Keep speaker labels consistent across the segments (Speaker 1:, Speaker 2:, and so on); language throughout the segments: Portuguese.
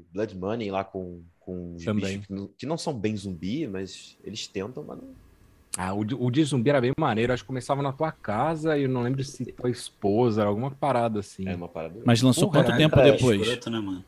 Speaker 1: de Blood Money lá com, com bichos que não, que não são bem zumbi, mas eles tentam, mas não,
Speaker 2: ah, o de, o de zumbi era bem maneiro. Acho que começava na tua casa e eu não lembro se tua esposa, era alguma parada assim.
Speaker 1: É uma parada.
Speaker 3: Mas lançou Porra, quanto tempo é, depois? Escroto, né,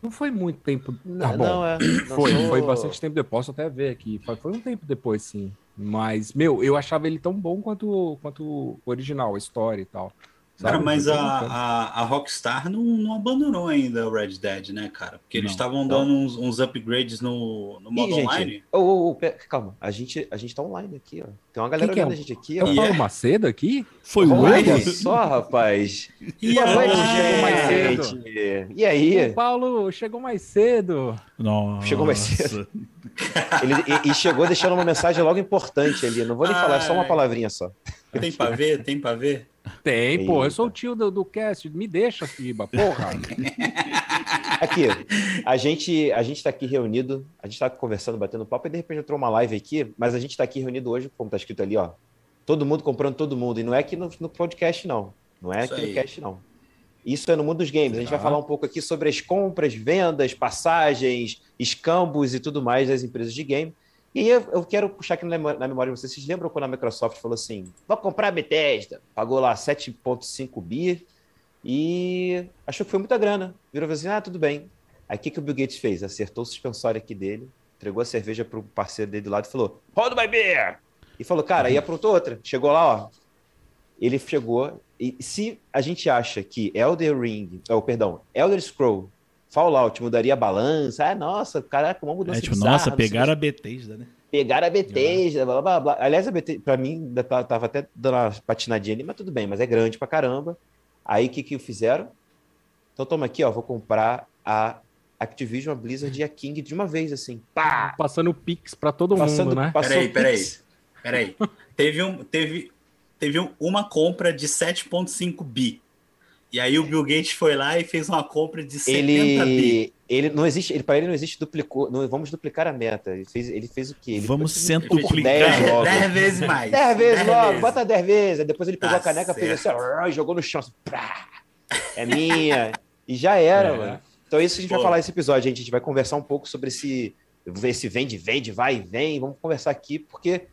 Speaker 2: não foi muito tempo. Ah, bom, não, é. Não foi, sou... foi bastante tempo depois. Posso até ver aqui. Foi, foi um tempo depois, sim. Mas, meu, eu achava ele tão bom quanto, quanto o original, a história e tal.
Speaker 4: Cara, mas a, a, a, Rockstar não, não abandonou ainda o Red Dead, né, cara? Porque eles estavam dando uns, uns, upgrades no, no modo Ih, online.
Speaker 1: oh, oh, oh, calma, a gente, a gente tá online aqui, ó. Tem uma galera olhando é? a gente aqui,
Speaker 2: ó. É o Paulo Macedo aqui?
Speaker 1: Foi o Olha só, rapaz. E aí, chegou mais cedo. E aí?
Speaker 2: O Paulo chegou mais cedo.
Speaker 1: Nossa. Chegou mais cedo. Ele, e, e, chegou deixando uma mensagem logo importante ali. Não vou nem falar, é só uma palavrinha só.
Speaker 4: Tem pra ver? Tem pra ver?
Speaker 2: Tem, pô. Eu sou o tio do, do cast. Me deixa, Fiba, porra.
Speaker 1: aqui, a gente, a gente tá aqui reunido, a gente tá conversando, batendo papo, e de repente entrou uma live aqui, mas a gente tá aqui reunido hoje, como tá escrito ali, ó. Todo mundo comprando todo mundo. E não é aqui no, no podcast, não. Não é Isso aqui aí. no cast, não. Isso é no mundo dos games. A gente vai falar um pouco aqui sobre as compras, vendas, passagens, escambos e tudo mais das empresas de game. E aí eu, quero puxar aqui na memória de vocês. Vocês lembram quando a Microsoft falou assim: vou comprar a Bethesda? Pagou lá 7,5 bi e achou que foi muita grana. Virou assim: ah, tudo bem. Aí o que, que o Bill Gates fez? Acertou o suspensório aqui dele, entregou a cerveja para o parceiro dele do lado e falou: Hold my beer! E falou: cara, aí aprontou outra. Chegou lá, ó. Ele chegou. E se a gente acha que Elder Ring, oh, perdão, Elder Scroll Fallout mudaria a balança. Ah, nossa, caraca, uma mudança é, tipo,
Speaker 3: bizarra, Nossa, pegaram a Bethesda, né?
Speaker 1: Pegaram a Bethesda, blá, blá, blá. Aliás, a Bethesda, pra mim, tava até dando uma patinadinha ali, mas tudo bem, mas é grande pra caramba. Aí, o que que fizeram? Então, toma aqui, ó, vou comprar a Activision, a Blizzard e a King de uma vez, assim. Pá!
Speaker 2: Passando Pix pra todo Passando, mundo, né?
Speaker 4: Peraí, peraí, peraí. teve, um, teve, teve uma compra de 7,5 bi e aí o Bill Gates foi lá e fez uma compra de 70
Speaker 1: ele, bi. Ele não existe, ele, para ele não existe duplicou, não, vamos duplicar a meta. Ele fez, ele fez o quê? Ele
Speaker 3: vamos centuplicar 10,
Speaker 4: 10 vezes mais.
Speaker 1: 10 vezes logo, vezes. bota 10 vezes. Aí depois ele pegou tá a caneca, certo. fez assim, jogou no chão, assim, é minha. e já era, é. mano. Então é isso que a gente Pô. vai falar nesse episódio, gente. A gente vai conversar um pouco sobre esse, esse vende, vende, vai e vem. Vamos conversar aqui, porque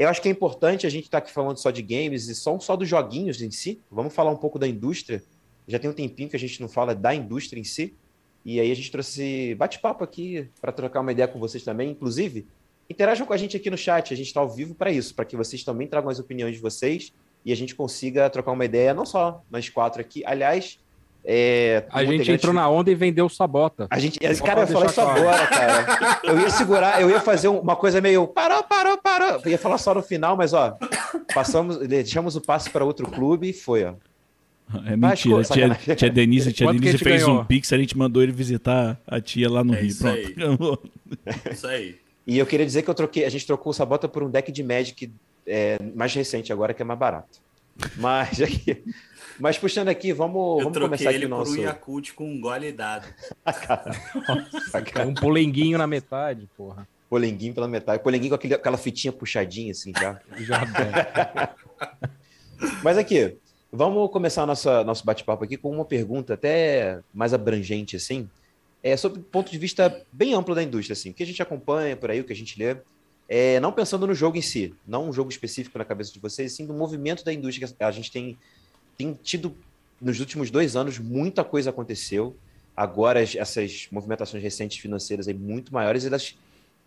Speaker 1: eu acho que é importante a gente estar tá aqui falando só de games e só, só dos joguinhos em si. Vamos falar um pouco da indústria. Já tem um tempinho que a gente não fala da indústria em si. E aí a gente trouxe bate-papo aqui para trocar uma ideia com vocês também. Inclusive, interajam com a gente aqui no chat. A gente está ao vivo para isso, para que vocês também tragam as opiniões de vocês e a gente consiga trocar uma ideia, não só nós quatro aqui. Aliás, é,
Speaker 2: a gente entrou na onda e vendeu o Sabota.
Speaker 1: A gente, esse cara, ia falar isso claro. agora, cara. Eu ia segurar, eu ia fazer uma coisa meio parou, parou, parou. Eu ia falar só no final, mas ó, passamos, deixamos o passe para outro clube e foi, ó.
Speaker 3: É mentira. Mas, tia, tia Denise, tia Denise fez ganhou? um pix, a gente mandou ele visitar a tia lá no é Rio. Isso Pronto.
Speaker 1: Aí. isso aí. E eu queria dizer que eu troquei, a gente trocou o Sabota por um deck de Magic é, mais recente agora, que é mais barato. Mas aqui, mas puxando aqui, vamos, vamos começar aqui
Speaker 4: ele
Speaker 1: o nosso...
Speaker 4: por um Yakult com um gole dado.
Speaker 2: Nossa, um polenguinho na metade, porra.
Speaker 1: Polenguinho pela metade. Polenguinho com aquele, aquela fitinha puxadinha, assim, já. já Mas aqui, vamos começar nossa, nosso bate-papo aqui com uma pergunta até mais abrangente, assim. É sobre o ponto de vista bem amplo da indústria, assim. O que a gente acompanha por aí, o que a gente lê. É, não pensando no jogo em si, não um jogo específico na cabeça de vocês, sim do movimento da indústria que a gente tem tem tido, nos últimos dois anos, muita coisa aconteceu. Agora, essas movimentações recentes financeiras aí muito maiores, elas.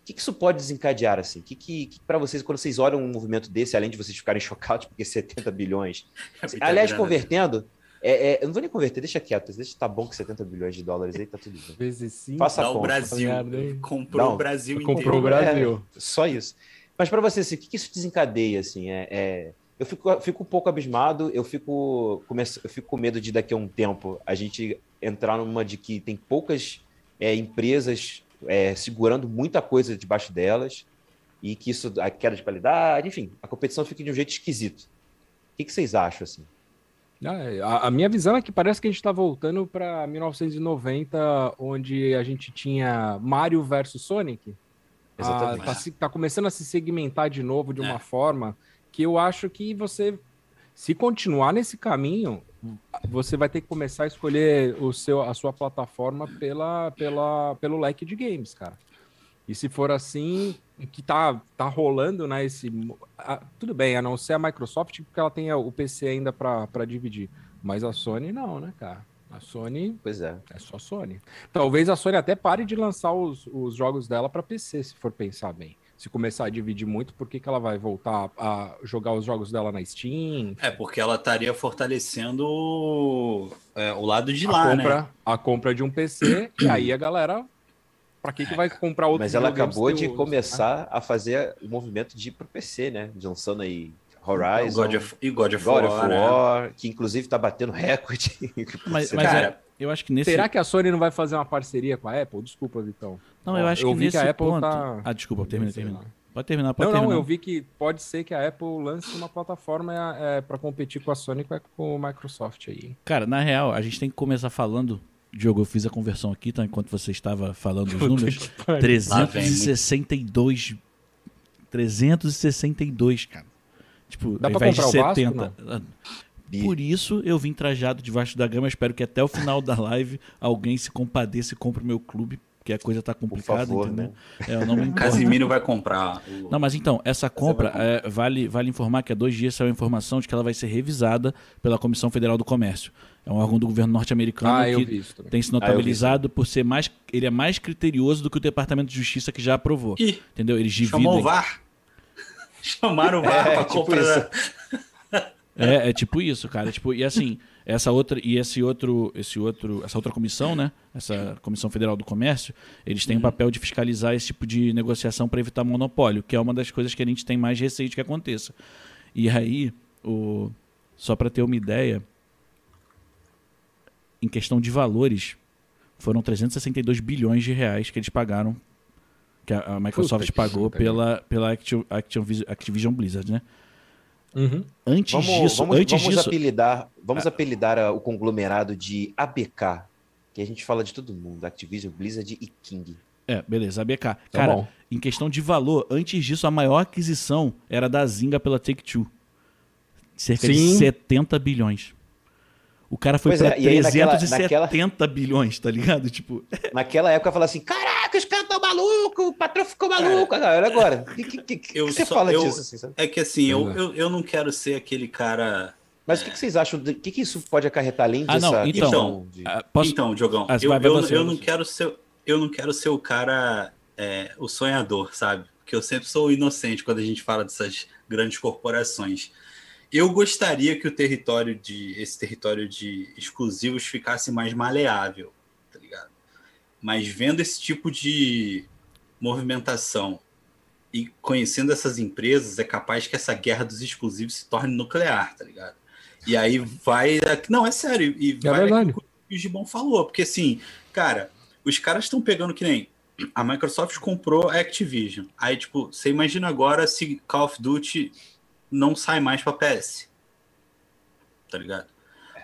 Speaker 1: O que, que isso pode desencadear, assim? O que, que, que para vocês, quando vocês olham um movimento desse, além de vocês ficarem chocados, porque 70 bilhões. É aliás, grana. convertendo, é, é, eu não vou nem converter, deixa quieto. Deixa tá bom que 70 bilhões de dólares aí tá tudo bem.
Speaker 2: Vezes sim.
Speaker 4: Faça Dá o Brasil. Comprou não, o Brasil
Speaker 2: inteiro. Comprou o Brasil.
Speaker 1: É, só isso. Mas para você, assim, o que, que isso desencadeia, assim? É, é, eu fico, fico um pouco abismado, eu fico, começo, eu fico com medo de daqui a um tempo a gente entrar numa de que tem poucas é, empresas é, segurando muita coisa debaixo delas e que isso, a queda de qualidade, enfim, a competição fica de um jeito esquisito. O que, que vocês acham, assim?
Speaker 2: Ah, a, a, minha visão é que parece que a gente está voltando para 1990, onde a gente tinha Mario versus Sonic. Exatamente. Ah, tá, tá, começando a se segmentar de novo de uma é. forma que eu acho que você Se continuar nesse caminho, você vai ter que começar a escolher o seu, a sua plataforma pela, pela, pelo leque de games, cara. E se for assim, que tá, tá rolando, né? Esse, a, tudo bem, a não ser a Microsoft, porque ela tem o PC ainda para dividir. Mas a Sony não, né, cara? A Sony.
Speaker 1: Pois é.
Speaker 2: É só Sony. Talvez a Sony até pare de lançar os, os jogos dela para PC, se for pensar bem. Se começar a dividir muito, por que, que ela vai voltar a jogar os jogos dela na Steam?
Speaker 4: É, porque ela estaria fortalecendo é, o lado de
Speaker 2: a
Speaker 4: lá,
Speaker 2: compra,
Speaker 4: né?
Speaker 2: A compra de um PC, e aí a galera Pra que, que vai comprar outro
Speaker 1: Mas ela acabou de começar a fazer o movimento de ir pro PC, né? Lançando aí Horizon.
Speaker 4: God of, e God of
Speaker 1: God
Speaker 4: War,
Speaker 1: of War né? que inclusive tá batendo recorde.
Speaker 3: mas, mas cara, é, eu acho que nesse.
Speaker 2: Será que a Sony não vai fazer uma parceria com a Apple? Desculpa, Vitão.
Speaker 3: Não, eu acho eu que vi nesse que a Apple ponto... tá. Ah, desculpa, termina, termina. Pode terminar, pode
Speaker 2: não,
Speaker 3: terminar.
Speaker 2: Não, eu vi que pode ser que a Apple lance uma plataforma é, é para competir com a Sony e com o Microsoft aí.
Speaker 3: Cara, na real, a gente tem que começar falando Diogo, eu fiz a conversão aqui, tá? Enquanto você estava falando os números. 362. 362, cara. Tipo,
Speaker 2: Dá ao invés de 70. Vasco,
Speaker 3: Por isso eu vim trajado debaixo da gama. Espero que até o final da live alguém se compadeça e compre o meu clube, porque a coisa tá complicada, favor, entendeu? Né?
Speaker 4: É, não me Casimiro vai comprar.
Speaker 3: O... Não, mas então, essa compra, é, vale, vale informar que há dois dias saiu a informação de que ela vai ser revisada pela Comissão Federal do Comércio. É um órgão do governo norte-americano
Speaker 2: ah,
Speaker 3: que tem se notabilizado ah, por ser mais. Ele é mais criterioso do que o Departamento de Justiça que já aprovou. Ih, entendeu? Eles dividem.
Speaker 4: Chamou o VAR. Chamaram o VAR é, pra tipo comprar.
Speaker 3: É, é tipo isso, cara. Tipo, e assim, essa outra e esse outro, esse outro, essa outra comissão, né? Essa Comissão Federal do Comércio, eles têm o uhum. papel de fiscalizar esse tipo de negociação para evitar monopólio, que é uma das coisas que a gente tem mais receio de que aconteça. E aí, o só para ter uma ideia, em questão de valores, foram 362 bilhões de reais que eles pagaram, que a, Microsoft Puta pagou pela, pela Activision, Activision Blizzard, né?
Speaker 2: Uhum.
Speaker 3: Antes
Speaker 1: vamos,
Speaker 3: disso,
Speaker 1: vamos,
Speaker 3: antes
Speaker 1: vamos
Speaker 3: disso,
Speaker 1: apelidar, vamos ah. apelidar o conglomerado de ABK, que a gente fala de todo mundo, Activision, Blizzard e King.
Speaker 3: É, beleza, ABK. Tá Cara, bom. em questão de valor, antes disso, a maior aquisição era da Zynga pela Take-Two. Cerca Sim. de 70 bilhões. O cara foi pra é, 370 naquela, bilhões, tá ligado? Tipo.
Speaker 1: Naquela época eu falava assim: caraca, os caras estão malucos, o patrão ficou maluco. Cara, olha agora. O que, que, que, eu você só, fala
Speaker 4: eu,
Speaker 1: disso? Assim, sabe?
Speaker 4: É que assim, eu, eu, eu não quero ser aquele cara.
Speaker 1: Mas o é... que, vocês acham? O que, que isso pode acarretar além
Speaker 3: disso? Ah, não, então,
Speaker 4: então,
Speaker 3: de...
Speaker 4: Ah, posso... então Diogão, ah, eu, eu, eu, não quero ser, eu não quero ser o cara, é, o sonhador, sabe? Porque eu sempre sou inocente quando a gente fala dessas grandes corporações. Eu gostaria que o território de esse território de exclusivos ficasse mais maleável, tá ligado? Mas vendo esse tipo de movimentação e conhecendo essas empresas, é capaz que essa guerra dos exclusivos se torne nuclear, tá ligado? E aí vai. Não, é sério. E
Speaker 2: é vai verdade.
Speaker 4: o que o Gibon falou. Porque assim, cara, os caras estão pegando que nem. A Microsoft comprou a Activision. Aí, tipo, você imagina agora se Call of Duty não sai mais para PS. Tá ligado?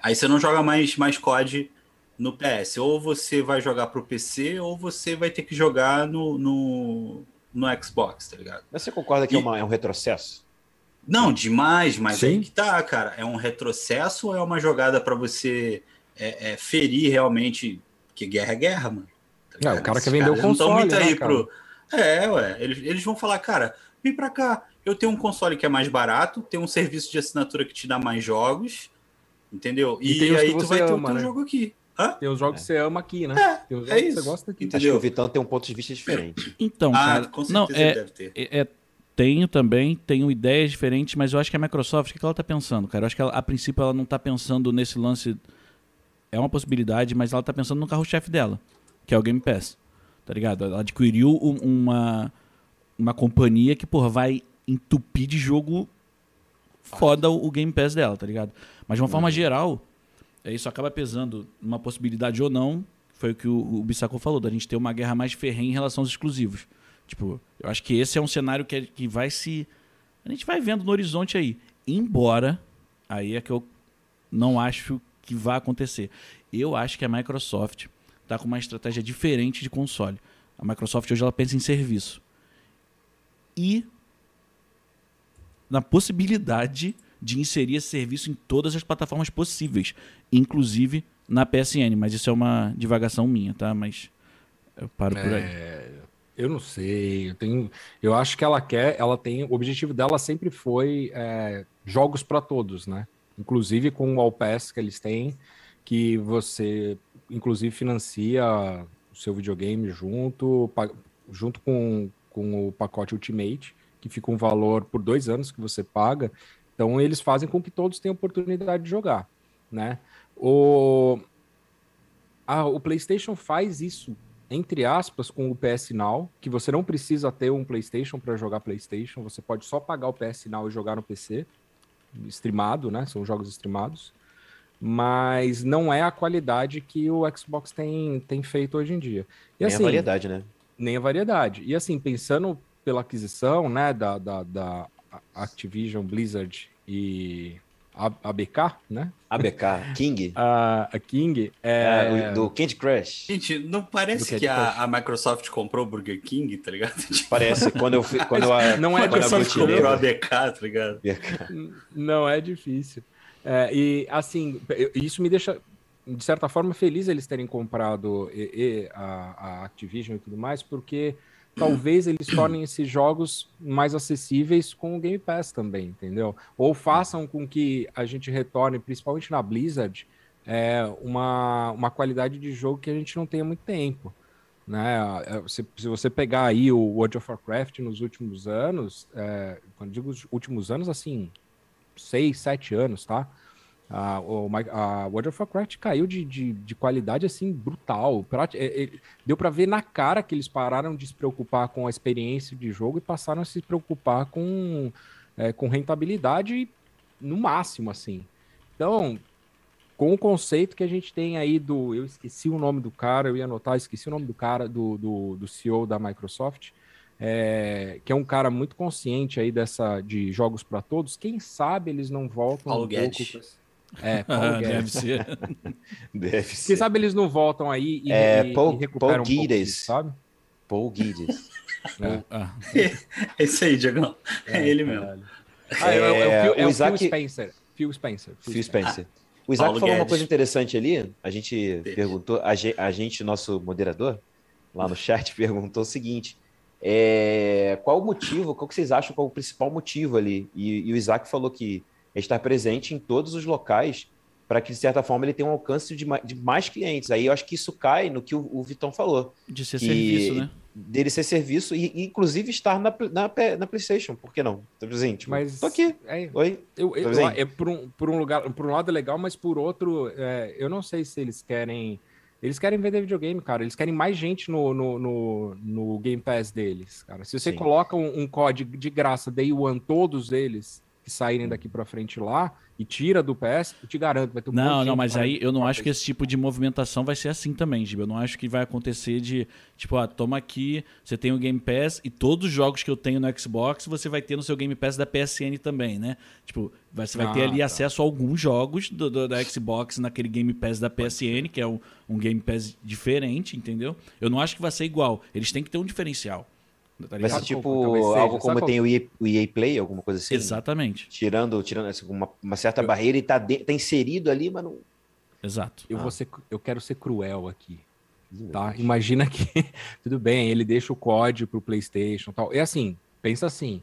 Speaker 4: Aí você não joga mais, mais COD no PS. Ou você vai jogar pro PC, ou você vai ter que jogar no, no, no Xbox, tá ligado?
Speaker 1: Mas você concorda que é e... é, uma, é, um retrocesso?
Speaker 4: Não, demais, mas Sim. aí que tá, cara. É um retrocesso ou é uma jogada para você é, é, ferir realmente? Que guerra é guerra, mano.
Speaker 2: Tá é, o cara que vendeu o console, muito né, aí pro...
Speaker 4: É, ué. Eles, eles vão falar, cara, vem pra cá eu tenho um console que é mais barato, tem um serviço de assinatura que te dá mais jogos, entendeu?
Speaker 2: E, e aí tu vai ter o teu
Speaker 4: né? jogo aqui. Hã?
Speaker 2: Tem os jogos é. que você ama aqui, né?
Speaker 4: É,
Speaker 2: tem os
Speaker 4: é isso. que você
Speaker 1: gosta aqui. Entendeu? Acho que o Vitão tem um ponto de vista diferente.
Speaker 3: Então, ah, cara, com não, é, deve ter. É, é, tenho também, tenho ideias diferentes, mas eu acho que a Microsoft, o que ela está pensando, cara? Eu acho que ela, a princípio ela não está pensando nesse lance. É uma possibilidade, mas ela está pensando no carro-chefe dela, que é o Game Pass. Tá ligado? Ela adquiriu uma, uma companhia que, porra, vai entupir de jogo foda o, Game Pass dela, tá ligado? Mas de uma forma uhum. geral, é, isso acaba pesando uma possibilidade ou não. Foi o que o, o falou, da gente ter uma guerra mais ferrenha em relação aos exclusivos. Tipo, eu acho que esse é um cenário que, é, que vai se. A gente vai vendo no horizonte aí. Embora, aí é que eu não acho que vai acontecer. Eu acho que a Microsoft está com uma estratégia diferente de console. A Microsoft hoje ela pensa em serviço. E na possibilidade de inserir esse serviço em todas as plataformas possíveis, inclusive na PSN. Mas isso é uma divagação minha, tá? Mas eu paro por aí. É,
Speaker 2: eu não sei. Eu, tenho, eu acho que ela quer, ela tem. O objetivo dela sempre foi é, jogos para todos, né? Inclusive com o All Pass que eles têm, que você inclusive financia o seu videogame junto, junto com, com o pacote Ultimate, que fica um valor por dois anos que você paga. Então eles fazem com que todos tenham oportunidade de jogar, né? O, a, o PlayStation faz isso entre aspas com o PS Now, que você não precisa ter um PlayStation para jogar PlayStation, você pode só pagar o PS Now e jogar no PC, streamado, né? São jogos streamados mas não é a qualidade que o Xbox tem, tem feito hoje em dia.
Speaker 1: E, nem assim, a variedade, né?
Speaker 2: Nem a variedade. E assim, pensando pela aquisição né, da, da, da Activision, Blizzard e ABK, né?
Speaker 1: ABK, King.
Speaker 2: a, a King é...
Speaker 1: é... do Candy Crush.
Speaker 4: Gente, não parece que a, a, Microsoft comprou o Burger King, tá ligado?
Speaker 1: Parece, quando eu fui, quando
Speaker 2: eu, não é
Speaker 4: quando a Microsoft comprou a ABK, tá ligado?
Speaker 2: Não é difícil. É, e assim, isso me deixa, de certa forma, feliz eles terem comprado e, e, a, a, Activision e tudo mais, porque talvez eles tornem esses jogos mais acessíveis com o Game Pass também, entendeu? Ou façam com que a gente retorne, principalmente na Blizzard, é, uma, uma qualidade de jogo que a gente não tem muito tempo. Né? É, se, se você pegar aí o World of Warcraft nos últimos anos, é, quando digo últimos anos, assim, seis, sete anos, tá? A, o, a World of Warcraft caiu de, de, de qualidade assim brutal. É, é, deu para ver na cara que eles pararam de se preocupar com a experiência de jogo e passaram a se preocupar com, é, com rentabilidade no máximo, assim. Então, com o conceito que a gente tem aí do. Eu esqueci o nome do cara, eu ia anotar, esqueci o nome do cara, do, do, do CEO da Microsoft é, que é um cara muito consciente aí dessa de jogos para todos. Quem sabe eles não voltam
Speaker 4: Paulo um Guedes.
Speaker 2: É, Paulo Guedes.
Speaker 3: Deve ser.
Speaker 2: Deve ser. Quem sabe eles não voltam aí
Speaker 1: e, é, e, Paul, e recuperam Paul um Guides. Disso, sabe? Paul Guides.
Speaker 4: é. Ah. Esse aí, Diagão. É, é, ele mesmo.
Speaker 2: Ah, é, é, o, Phil, é o Isaac... Phil Spencer. Phil Spencer.
Speaker 1: Phil, Phil Spencer. Spencer. O Isaac Paulo falou Guedes. uma coisa interessante ali. A gente perguntou, a gente, nosso moderador, lá no chat, perguntou o seguinte: é, qual o motivo, qual que vocês acham qual o principal motivo ali? E, e o Isaac falou que estar presente em todos os locais para que, de certa forma, ele tenha um alcance de mais, de mais clientes. Aí eu acho que isso cai no que o, o Vitão falou.
Speaker 3: De ser serviço, né?
Speaker 1: Dele ser serviço e, e, inclusive, estar na, na, na PlayStation. Por que não? Tô assim, tipo, mas tô aqui.
Speaker 2: É, Oi? Eu, eu, eu, é por, um, por um lugar, por um lado é legal, mas por outro, é, eu não sei se eles querem eles querem vender videogame, cara. Eles querem mais gente no, no, no, no Game Pass deles, cara. Se você Sim. coloca um, um código de graça Day One, todos eles que saírem daqui para frente lá, e tira do PS, eu te garanto, vai ter um
Speaker 3: Não, não, mas aí eu não acho que esse tipo de movimentação vai ser assim também, Giba. Eu não acho que vai acontecer de, tipo, ah, toma aqui, você tem o Game Pass e todos os jogos que eu tenho no Xbox você vai ter no seu Game Pass da PSN também, né? Tipo, você vai ah, ter ali tá. acesso a alguns jogos do, do, da Xbox naquele Game Pass da PSN, que é um, um Game Pass diferente, entendeu? Eu não acho que vai ser igual. Eles têm que ter um diferencial.
Speaker 1: Tá vai ser tipo algo como tem o EA, o EA, Play, alguma coisa assim?
Speaker 3: Exatamente.
Speaker 1: Tirando, tirando assim, uma, uma, certa eu... barreira e tá, de, tá inserido ali, mas não.
Speaker 3: Exato.
Speaker 2: Eu, ah. vou ser, eu quero ser cruel aqui. Tá? Imagina que, tudo bem, ele deixa o código pro PlayStation tal. É assim, pensa assim: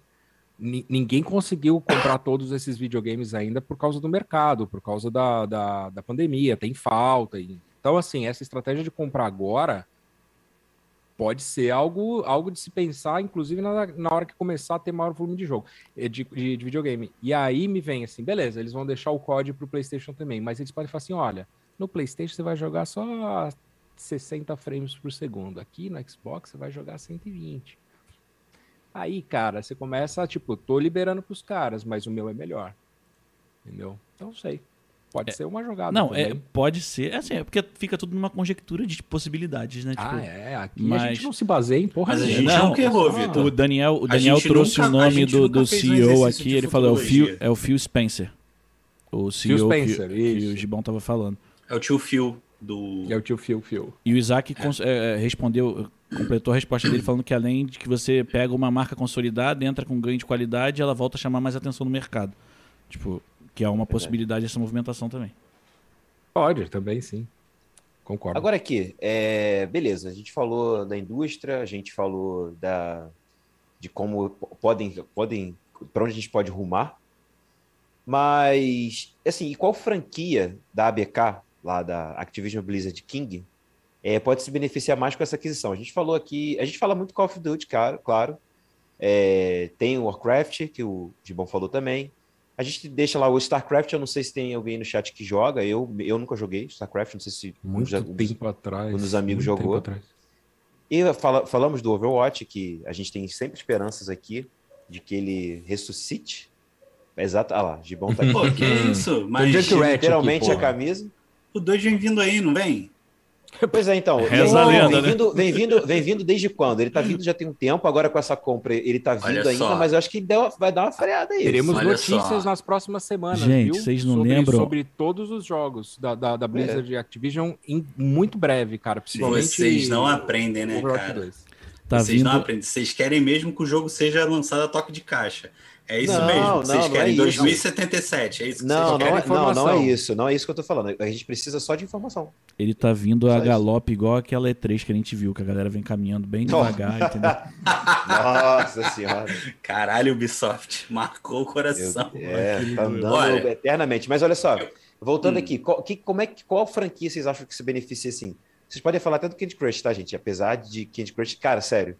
Speaker 2: ninguém conseguiu comprar todos esses videogames ainda por causa do mercado, por causa da, da, da pandemia, tem falta. Então, assim, essa estratégia de comprar agora pode ser algo, algo de se pensar, inclusive na, na hora que começar a ter maior volume de jogo, eh, de, de, de videogame. E aí me vem assim, beleza, eles vão deixar o código pro PlayStation também, mas eles podem falar assim: olha, no PlayStation você vai jogar só 60 frames por segundo, aqui no Xbox você vai jogar 120. Aí, cara, você começa, tipo, tô liberando pros caras, mas o meu é melhor. Entendeu? Então, sei. Pode é, ser uma jogada.
Speaker 3: Não, é, pode ser. É assim, é porque fica tudo numa conjectura de possibilidades, né?
Speaker 2: Tipo, ah, é. Aqui mas... a gente não se baseia em porra
Speaker 4: Mas a gente não, que errou, Vitor.
Speaker 3: O Daniel, o Daniel trouxe nunca, o nome do, do CEO aqui. Ele falou: é o, Phil, é o Phil Spencer. O CEO Phil Spencer, que, que o Gibão tava falando.
Speaker 4: É o tio Phil do.
Speaker 2: É o tio Phil, Phil.
Speaker 3: E o Isaac é. É, respondeu, completou a resposta dele falando que além de que você pega uma marca consolidada, entra com ganho de qualidade, ela volta a chamar mais atenção no mercado. Tipo, que é uma possibilidade essa movimentação também.
Speaker 2: Pode, também sim. Concordo.
Speaker 1: Agora aqui, é, beleza, a gente falou da indústria, a gente falou da, de como podem, podem para onde a gente pode rumar, mas, assim, e qual franquia da ABK, lá da Activision Blizzard King, é, pode se beneficiar mais com essa aquisição? A gente falou aqui, a gente fala muito Call of Duty, claro, claro. É, tem o Warcraft, que o Gibon falou também. A gente deixa lá o StarCraft, eu não sei se tem alguém no chat que joga, eu, eu nunca joguei StarCraft, não sei se
Speaker 2: muito já, tempo atrás,
Speaker 1: um dos amigos jogou. E fala, falamos do Overwatch, que a gente tem sempre esperanças aqui de que ele ressuscite. Exato, ah lá, Gibão tá aqui.
Speaker 4: Pô, que isso?
Speaker 1: Mas literalmente aqui, a camisa.
Speaker 4: O dois vem vindo aí, não vem?
Speaker 1: Pois é, então.
Speaker 3: Reza vem, lenda,
Speaker 1: vem, né? vindo, vem, vindo, vem vindo desde quando? Ele tá vindo já tem um tempo, agora com essa compra ele tá vindo Olha ainda, só. mas eu acho que deu, vai dar uma freada aí.
Speaker 2: Teremos Olha notícias só. nas próximas semanas,
Speaker 3: Gente, viu? vocês não
Speaker 2: sobre,
Speaker 3: lembram?
Speaker 2: Sobre todos os jogos da, da, da Blizzard é. e Activision em muito breve, cara. Principalmente
Speaker 4: Vocês não aprendem, né, cara? Tá vocês vindo... não aprendem. Vocês querem mesmo que o jogo seja lançado a toque de caixa. É isso não, mesmo. Não, vocês querem é 2077. É isso que
Speaker 1: não,
Speaker 4: vocês
Speaker 1: não, querem. Não, não é isso. Não é isso que eu tô falando. A gente precisa só de informação.
Speaker 3: Ele tá vindo só a galope igual aquela E3 que a gente viu, que a galera vem caminhando bem devagar, entendeu?
Speaker 1: Nossa senhora.
Speaker 4: Caralho, Ubisoft. Marcou o coração.
Speaker 1: Eu, é, tá andando olha, eternamente. Mas olha só, voltando hum. aqui, qual, que, como é, qual franquia vocês acham que se beneficia assim? Vocês podem falar até do Candy Crush, tá, gente? Apesar de Candy Crush, cara, sério.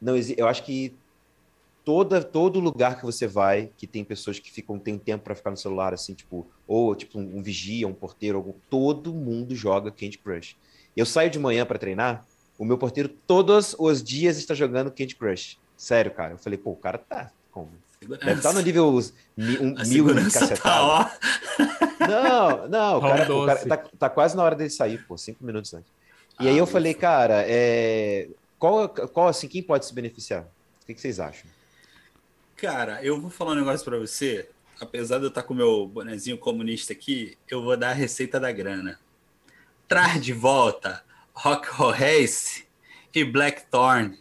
Speaker 1: Não, eu acho que toda, todo lugar que você vai, que tem pessoas que ficam, tem tempo para ficar no celular, assim, tipo, ou tipo um, um vigia, um porteiro, algum, todo mundo joga Candy Crush. Eu saio de manhã para treinar, o meu porteiro todos os dias está jogando Candy Crush. Sério, cara. Eu falei, pô, o cara tá como? Segurança. Deve estar tá no nível um, mil e cacetado. Tá, não, não, o cara, o cara tá, tá, quase na hora dele sair, pô, cinco minutos antes. E ah, aí eu falei, cara, é, qual, qual assim, quem pode se beneficiar? O que, que vocês acham?
Speaker 4: Cara, eu vou falar um negócio para você. Apesar de eu estar com o meu bonezinho comunista aqui, eu vou dar a receita da grana. Traz de volta Rock Race e Blackthorn.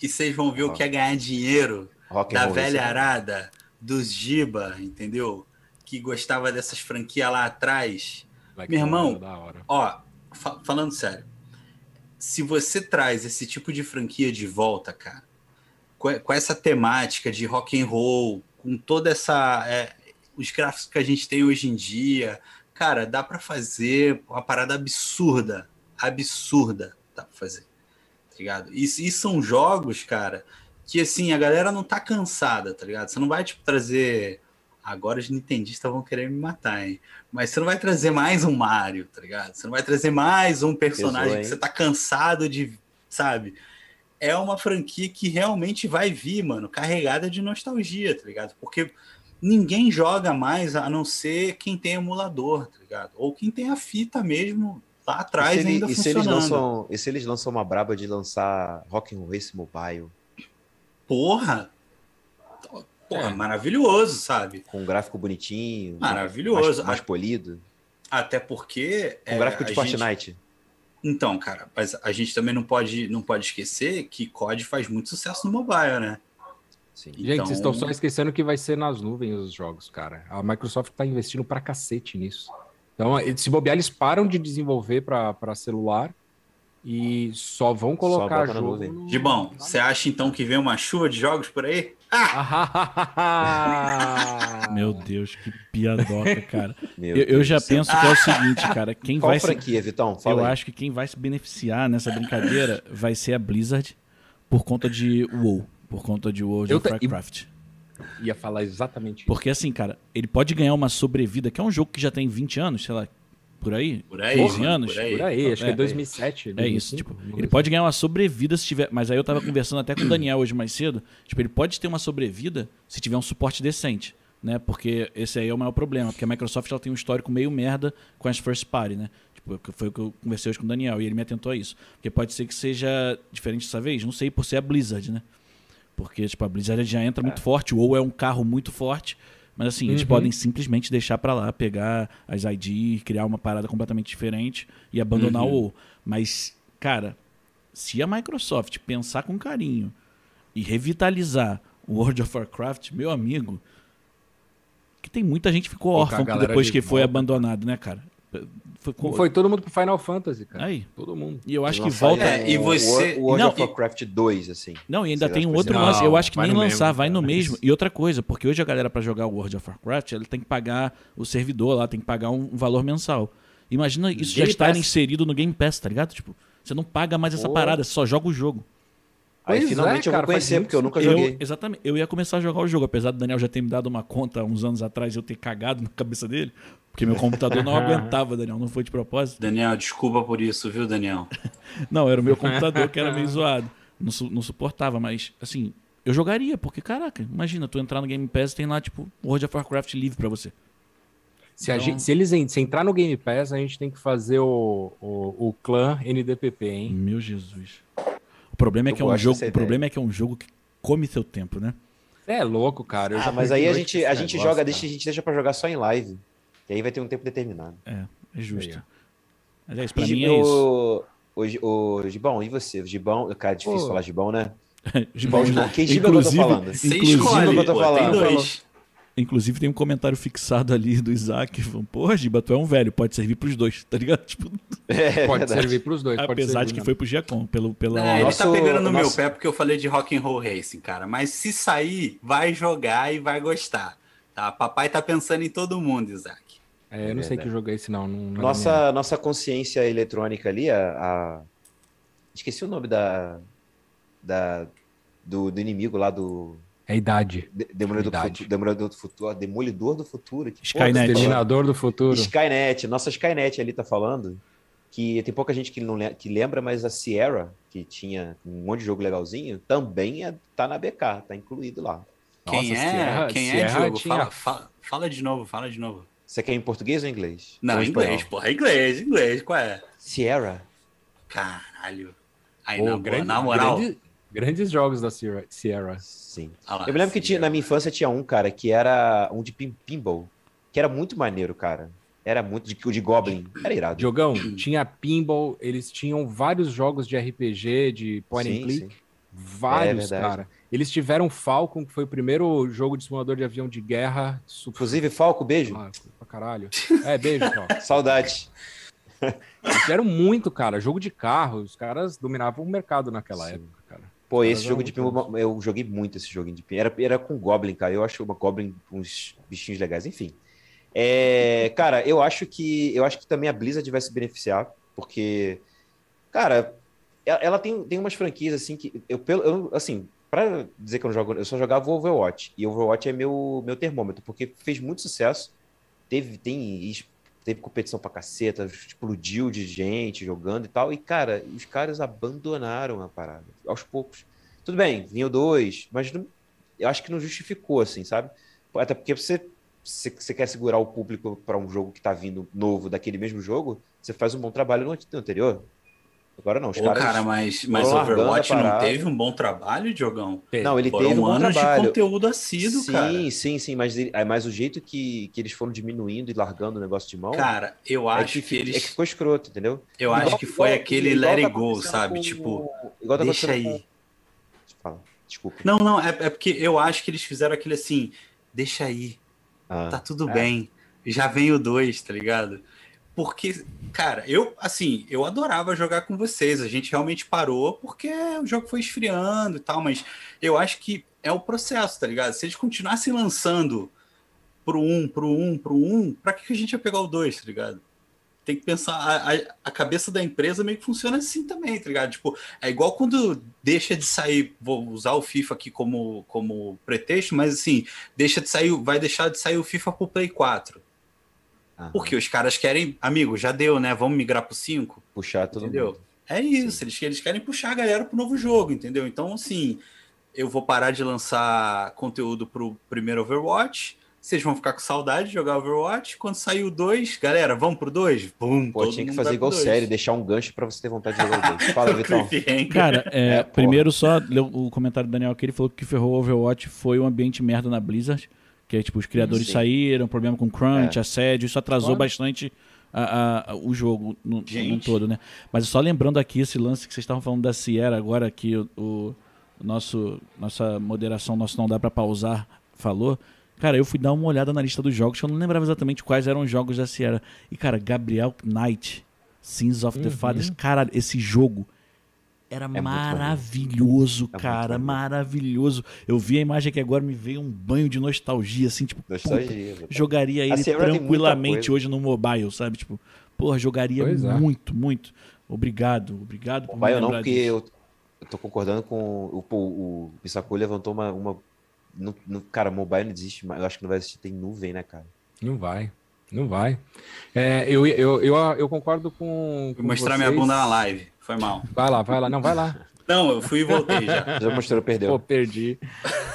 Speaker 4: E vocês vão ver o que é ganhar dinheiro Rock da velha arada, dos Giba, entendeu? Que gostava dessas franquias lá atrás. Black Meu irmão, é ó, fa falando sério, se você traz esse tipo de franquia de volta, cara, com, essa temática de rock and roll, com toda essa é, os gráficos que a gente tem hoje em dia, cara, dá para fazer uma parada absurda, absurda, dá para fazer, tá ligado? E, e são jogos, cara, que assim a galera não tá cansada, tá ligado? Você não vai tipo trazer agora os nintendistas vão querer me matar, hein? Mas você não vai trazer mais um Mario, tá ligado? Você não vai trazer mais um personagem Pesou, que você tá cansado de, sabe? É uma franquia que realmente vai vir, mano, carregada de nostalgia, tá ligado? Porque ninguém joga mais a não ser quem tem emulador, tá ligado? Ou quem tem a fita mesmo lá atrás ele, ainda e funcionando.
Speaker 1: Se eles lançam, e se eles lançam uma braba de lançar Rock'n'Roll Race Mobile?
Speaker 4: Porra! Porra, é. maravilhoso, sabe?
Speaker 1: Com um gráfico bonitinho.
Speaker 4: Maravilhoso.
Speaker 1: Mais, mais polido.
Speaker 4: Até porque...
Speaker 1: Com é, gráfico de Fortnite. Gente
Speaker 4: então, cara, mas a gente também não pode, não pode esquecer que COD faz muito sucesso no mobile, né?
Speaker 2: Sim. Gente, então... vocês estão só esquecendo que vai ser nas nuvens os jogos, cara. A Microsoft está investindo pra cacete nisso. Então, se bobear, eles param de desenvolver para celular e só vão colocar só jogo.
Speaker 4: Bom, você acha então que vem uma chuva de jogos por aí?
Speaker 3: Ah! Meu Deus, que piadoca, cara. eu, eu já penso que é o seguinte, cara. Quem
Speaker 1: Qual
Speaker 3: vai
Speaker 1: franquia,
Speaker 3: se...
Speaker 1: Vitão?
Speaker 3: Fala eu aí. acho que quem vai se beneficiar nessa brincadeira vai ser a Blizzard por conta de WoW, por conta de World eu of Warcraft.
Speaker 2: Ia falar exatamente isso.
Speaker 3: Porque assim, cara, ele pode ganhar uma sobrevida, que é um jogo que já tem 20 anos, sei lá, por aí?
Speaker 4: Por aí,
Speaker 3: 15 anos?
Speaker 2: Por aí, por aí acho é, que é 2007. 2005,
Speaker 3: é isso, tipo, ele pode ganhar uma sobrevida se tiver, mas aí eu tava conversando até com o Daniel hoje mais cedo, tipo, ele pode ter uma sobrevida se tiver um suporte decente, né? Porque esse aí é o maior problema, porque a Microsoft ela tem um histórico meio merda com as first party, né? Tipo, foi o que eu conversei hoje com o Daniel e ele me atentou a isso. Porque pode ser que seja diferente dessa vez, não sei por ser a Blizzard, né? Porque tipo, a Blizzard já entra muito é. forte, o WoW é um carro muito forte, mas assim, uhum. eles podem simplesmente deixar para lá, pegar as ID, criar uma parada completamente diferente e abandonar uhum. o WoW. Mas, cara, se a Microsoft pensar com carinho e revitalizar o World of Warcraft, meu amigo, que tem muita gente que ficou órfã depois que foi abandonado, né, cara?
Speaker 2: Foi, foi, todo mundo pro Final Fantasy, cara. Aí. Todo mundo.
Speaker 3: E eu acho que volta.
Speaker 1: É, e você. O World não, of Warcraft 2, assim.
Speaker 3: Não, e ainda tem um outro lance. Eu acho que nem lançar, mesmo, vai no mesmo. E outra coisa, porque hoje a galera, para jogar o World of Warcraft, ela tem que pagar o servidor lá, tem que pagar um valor mensal. Imagina isso Game já estar inserido no Game Pass, tá ligado? Tipo, você não paga mais essa Pô. parada, você só joga o jogo.
Speaker 1: Aí pois finalmente é, eu vou conhecer, porque eu nunca joguei.
Speaker 3: Eu, exatamente. Eu ia começar a jogar o jogo, apesar do Daniel já ter me dado uma conta uns anos atrás e eu ter cagado na cabeça dele. Porque meu computador não aguentava, Daniel. Não foi de propósito.
Speaker 4: Daniel, desculpa por isso, viu, Daniel?
Speaker 3: não, era o meu computador que era meio zoado. Não, não suportava, mas, assim, eu jogaria, porque, caraca, imagina, tu entrar no Game Pass e tem lá, tipo, World of Warcraft livre pra você.
Speaker 2: Se, então... gente, se eles se entrar no Game Pass, a gente tem que fazer o, o, o clã NDPP, hein?
Speaker 3: Meu Jesus problema é que é um jogo, o problema é que é um jogo que come seu tempo, né?
Speaker 2: É louco, cara.
Speaker 1: Ah, mas aí a gente, a gente negócio, joga, deixa, a gente deixa pra jogar só em live. E aí vai ter um tempo determinado.
Speaker 3: É, é justo. Mas é isso, pra e, mim é isso.
Speaker 1: O, o Gibão, e você? O Gibão, cara, é difícil Pô. falar Gibão, né? Gibão, Gibão. Que Gibão que eu tô falando?
Speaker 4: Você escolhe, que eu tô pô, falando. Tem dois.
Speaker 3: Inclusive tem um comentário fixado ali do Isaac. Porra, Giba, tu é um velho, pode servir pros dois, tá ligado? Tipo...
Speaker 2: É, pode verdade. servir pros dois.
Speaker 3: Apesar servir, de que não. foi pro Giacom, pelo, pela...
Speaker 4: É, ele tá pegando no nosso... meu pé porque eu falei de Rock and Roll Racing, cara. Mas se sair, vai jogar e vai gostar. Tá? Papai tá pensando em todo mundo, Isaac.
Speaker 2: É, eu não é sei que jogo é esse, não. não,
Speaker 1: não é nossa, nossa consciência eletrônica ali, a, a... Esqueci o nome da... da do, do inimigo lá do
Speaker 2: é a idade.
Speaker 1: Demolidor, idade. Do futuro, Demolidor do futuro. Demolidor do futuro.
Speaker 2: Que Skynet. Exterminador do futuro.
Speaker 1: Skynet. Nossa Skynet ali tá falando que tem pouca gente que, não, que lembra, mas a Sierra, que tinha um monte de jogo legalzinho, também é, tá na BK, tá incluído lá.
Speaker 4: Quem Nossa, é? Sierra, Quem é, Sierra é, Diogo? Tinha... Fala, fala, fala, de novo, fala de novo.
Speaker 1: Você quer em português ou em inglês?
Speaker 4: Não, em inglês, porra. Inglês, inglês, qual é?
Speaker 1: Sierra.
Speaker 4: Caralho. Aí, na, grande, na moral...
Speaker 2: Grande, grandes jogos da Sierra. Sierra.
Speaker 1: Sim. Ah, eu me lembro que tinha, na minha infância tinha um, cara, que era um de pin pinball, que era muito maneiro, cara. Era muito de, de Goblin. Era irado.
Speaker 2: Jogão, tinha pinball, eles tinham vários jogos de RPG, de point sim, and click. Sim. Vários, é cara. Eles tiveram Falcon, que foi o primeiro jogo de simulador de avião de guerra.
Speaker 1: Super... Inclusive, Falco, beijo.
Speaker 2: Ah, pra caralho. É, beijo, Falco.
Speaker 1: Saudade.
Speaker 2: Eles eram muito, cara. Jogo de carro. Os caras dominavam o mercado naquela Sim. época.
Speaker 1: Pô, esse jogo de pinball, eu joguei muito esse joguinho de pinball. Era, era com Goblin, cara. Eu acho uma Goblin com uns bichinhos legais, enfim. É, cara, eu acho que eu acho que também a Blizzard vai se beneficiar, porque, cara, ela, tem, tem umas franquias assim que eu, eu assim, para dizer que eu não jogo, eu só jogava Overwatch e Overwatch é meu meu termômetro, porque fez muito sucesso. Teve tem teve competição pra caceta, explodiu de gente jogando e tal. E, cara, os caras abandonaram a parada, aos poucos. Tudo bem, vinha dois, mas não, eu acho que não justificou, assim, sabe? Até porque você, você, você quer segurar o público para um jogo que tá vindo novo daquele mesmo jogo, você faz um bom trabalho no anterior. Agora não, os
Speaker 4: Ô, caras. Cara, mas, mas Overwatch não teve um bom trabalho, Diogão?
Speaker 1: Não, ele teve um bom trabalho.
Speaker 4: de conteúdo assíduo,
Speaker 1: sim,
Speaker 4: cara.
Speaker 1: Sim, sim, sim, mas, ele, mas o jeito que, que eles foram diminuindo e largando o negócio de mão.
Speaker 4: Cara, eu é acho
Speaker 1: é que,
Speaker 4: que eles.
Speaker 1: É que ficou escroto, entendeu?
Speaker 4: Eu igual, acho que foi igual, aquele igual let tá it go, sabe? Com... Tipo, igual tá deixa aí.
Speaker 1: Com... Desculpa.
Speaker 4: Não, não, é, é porque eu acho que eles fizeram aquele assim, deixa aí. Ah, tá tudo é. bem. Já vem o dois, tá ligado? Porque, cara, eu, assim, eu adorava jogar com vocês. A gente realmente parou porque o jogo foi esfriando e tal, mas eu acho que é o processo, tá ligado? Se eles continuassem lançando pro um, pro um, pro um, pra que a gente ia pegar o dois, tá ligado? Tem que pensar, a, a, a, cabeça da empresa meio que funciona assim também, tá ligado? Tipo, é igual quando deixa de sair, vou usar o FIFA aqui como, como pretexto, mas assim, deixa de sair, vai deixar de sair o FIFA pro Play 4 Porque os caras querem, amigo, já deu, né? Vamos migrar pro 5.
Speaker 1: Puxar todo
Speaker 4: entendeu?
Speaker 1: mundo.
Speaker 4: É isso, eles, eles querem puxar a galera pro novo jogo, entendeu? Então, assim, eu vou parar de lançar conteúdo pro primeiro Overwatch. Vocês vão ficar com saudade de jogar Overwatch. Quando sair o 2, galera, vamos pro 2?
Speaker 1: Bum, Pô, tinha que fazer igual série, deixar um gancho para você ter vontade de jogar o 2. Fala, Vitão.
Speaker 3: Cara, é, é, primeiro só o comentário do Daniel aqui, ele falou que ferrou o Overwatch foi um ambiente merda na Blizzard. Que tipo, os criadores Sim. saíram, problema com crunch, é. assédio, isso atrasou claro. bastante a, a, o jogo no, no, todo, né? Mas só lembrando aqui esse lance que vocês estavam falando da Sierra agora, que o, o nosso, nossa moderação, nosso não dá para pausar, falou. Cara, eu fui dar uma olhada na lista dos jogos, que eu não lembrava exatamente quais eram os jogos da Sierra. E, cara, Gabriel Knight, Sins of the uhum. Fathers, cara, esse jogo era é maravilhoso, é cara, maravilhoso. Eu vi a imagem que agora me veio um banho de nostalgia, assim, tipo, nostalgia, puta, jogaria ele tranquilamente hoje no mobile, sabe? Tipo, porra, jogaria pois é. muito, é. muito. Obrigado, obrigado
Speaker 1: por mobile não, porque eu, eu, tô concordando com o, o, o Pissacu levantou uma, uma no, no, cara, mobile não existe, eu acho que não vai existir, tem nuvem, né, cara?
Speaker 2: Não vai. Não vai. É, eu, eu, eu, eu concordo com.
Speaker 4: Vou mostrar vocês. minha bunda na live. Foi mal.
Speaker 2: Vai lá, vai lá. Não, vai lá.
Speaker 4: Não, eu fui e voltei já.
Speaker 1: Já mostrou, perdeu.
Speaker 2: Pô, perdi.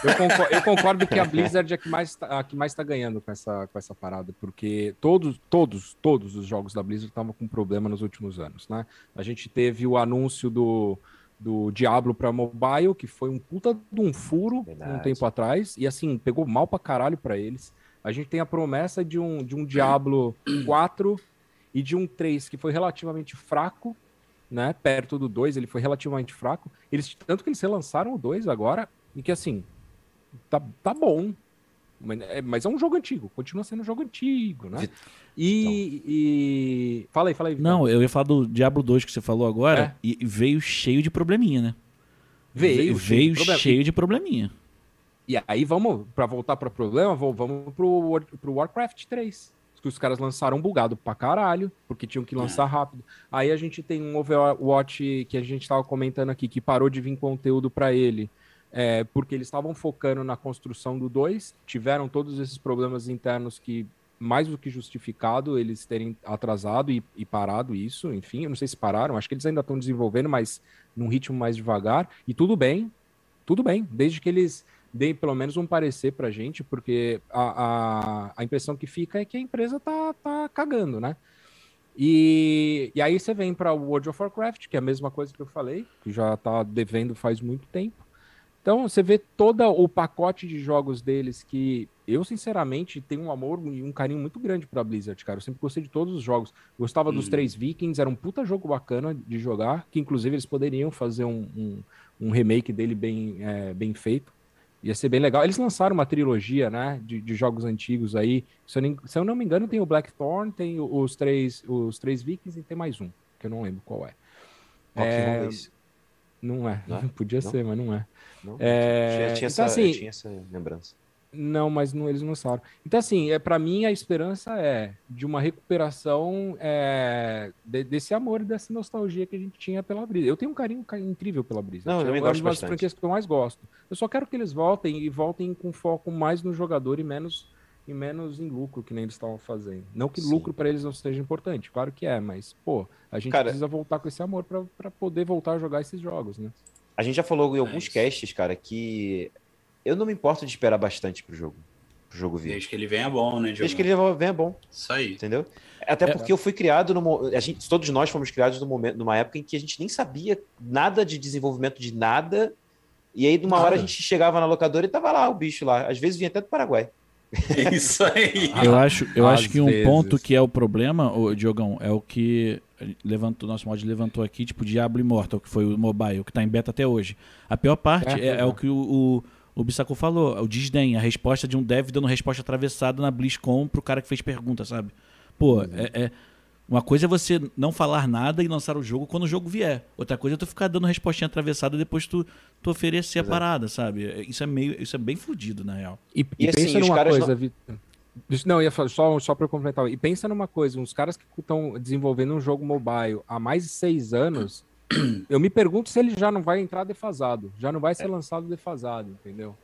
Speaker 2: Eu concordo, eu concordo que a Blizzard é a que mais tá, a que mais tá ganhando com essa, com essa parada, porque todos, todos, todos os jogos da Blizzard estavam com problema nos últimos anos, né? A gente teve o anúncio do, do Diablo para mobile, que foi um puta de um furo Verdade. um tempo atrás, e assim, pegou mal pra caralho pra eles. A gente tem a promessa de um, de um Diablo 4 e de um 3 que foi relativamente fraco, né? Perto do 2, ele foi relativamente fraco. Eles, tanto que eles relançaram o 2 agora, e que assim, tá, tá bom. Mas é, mas é um jogo antigo, continua sendo um jogo antigo, né? E, então. e... Fala aí, fala aí.
Speaker 3: Não, eu ia falar do Diablo 2 que você falou agora, é. e veio cheio de probleminha, né?
Speaker 2: Veio,
Speaker 3: veio cheio, cheio de probleminha.
Speaker 2: E aí vamos, para voltar para o problema, vamos pro, pro Warcraft 3. Que os caras lançaram bugado pra caralho, porque tinham que lançar rápido. Aí a gente tem um Overwatch que a gente tava comentando aqui, que parou de vir conteúdo para ele. É, porque eles estavam focando na construção do 2, tiveram todos esses problemas internos que, mais do que justificado, eles terem atrasado e, e parado isso, enfim, eu não sei se pararam, acho que eles ainda estão desenvolvendo, mas num ritmo mais devagar, e tudo bem, tudo bem, desde que eles deem pelo menos um parecer pra gente, porque a, a, a impressão que fica é que a empresa tá, tá cagando, né? E, e aí você vem para o World of Warcraft, que é a mesma coisa que eu falei, que já tá devendo faz muito tempo. Então você vê todo o pacote de jogos deles que eu, sinceramente, tenho um amor e um carinho muito grande pra Blizzard, cara. Eu sempre gostei de todos os jogos. Gostava dos uhum. três Vikings, era um puta jogo bacana de jogar, que inclusive eles poderiam fazer um, um, um remake dele bem, é, bem feito. Ia ser bem legal. Eles lançaram uma trilogia, né, de, de jogos antigos aí. Se eu, nem, se eu, não me engano, tem o Blackthorn, tem os três, os três Vikings e tem mais um, que eu não lembro qual é. é não é. Não é? Podia não? ser, mas não é. Não,
Speaker 1: é... tinha, tinha, então, essa, assim, tinha essa lembrança.
Speaker 2: Não, mas não, eles não lançaram. Então, assim, é, para mim a esperança é de uma recuperação é, de, desse amor e dessa nostalgia que a gente tinha pela Brisa. Eu tenho um carinho, incrível pela Brisa.
Speaker 1: Não, eu também é gosto uma das
Speaker 2: franquias que eu mais gosto. Eu só quero que eles voltem e voltem com foco mais no jogador e menos e menos em lucro, que nem eles estavam fazendo. Não que Sim. lucro para eles não seja importante, claro que é, mas, pô, a gente cara, precisa voltar com esse amor para poder voltar a jogar esses jogos, né?
Speaker 1: A gente já falou em alguns casts, cara, que eu não me importo de esperar bastante pro jogo. Pro jogo vir.
Speaker 4: Desde que ele venha bom, né, Diogo?
Speaker 1: Desde que ele venha bom.
Speaker 4: Isso aí.
Speaker 1: Entendeu? Até porque é. eu fui criado no. A gente, todos nós fomos criados no momento, numa época em que a gente nem sabia nada de desenvolvimento de nada. E aí, numa nada. hora, a gente chegava na locadora e tava lá o bicho lá. Às vezes vinha até do Paraguai.
Speaker 4: Isso aí.
Speaker 3: eu acho, eu acho que um vezes. ponto que é o problema, o Diogão, é o que levantou, nosso mod levantou aqui, tipo Diablo Immortal, que foi o mobile, que tá em beta até hoje. A pior parte é, é, é o que o, o o Bissaco falou, o desdém, a resposta de um dev dando resposta atravessada na BlizzCon pro cara que fez pergunta, sabe? Pô, uhum. é, é, Uma coisa é você não falar nada e lançar o jogo quando o jogo vier. Outra coisa é tu ficar dando respostinha atravessada depois tu, tu oferecer Exato. a parada, sabe? É, isso é meio. Isso é bem fodido, na real.
Speaker 2: E, e, e assim, pensa numa coisa, não... Vitor. Não, ia falar, só, só para complementar. E pensa numa coisa: uns caras que estão desenvolvendo um jogo mobile há mais de seis anos eu me pergunto se ele já não vai entrar defasado, já não vai ser é. lançado defasado, entendeu?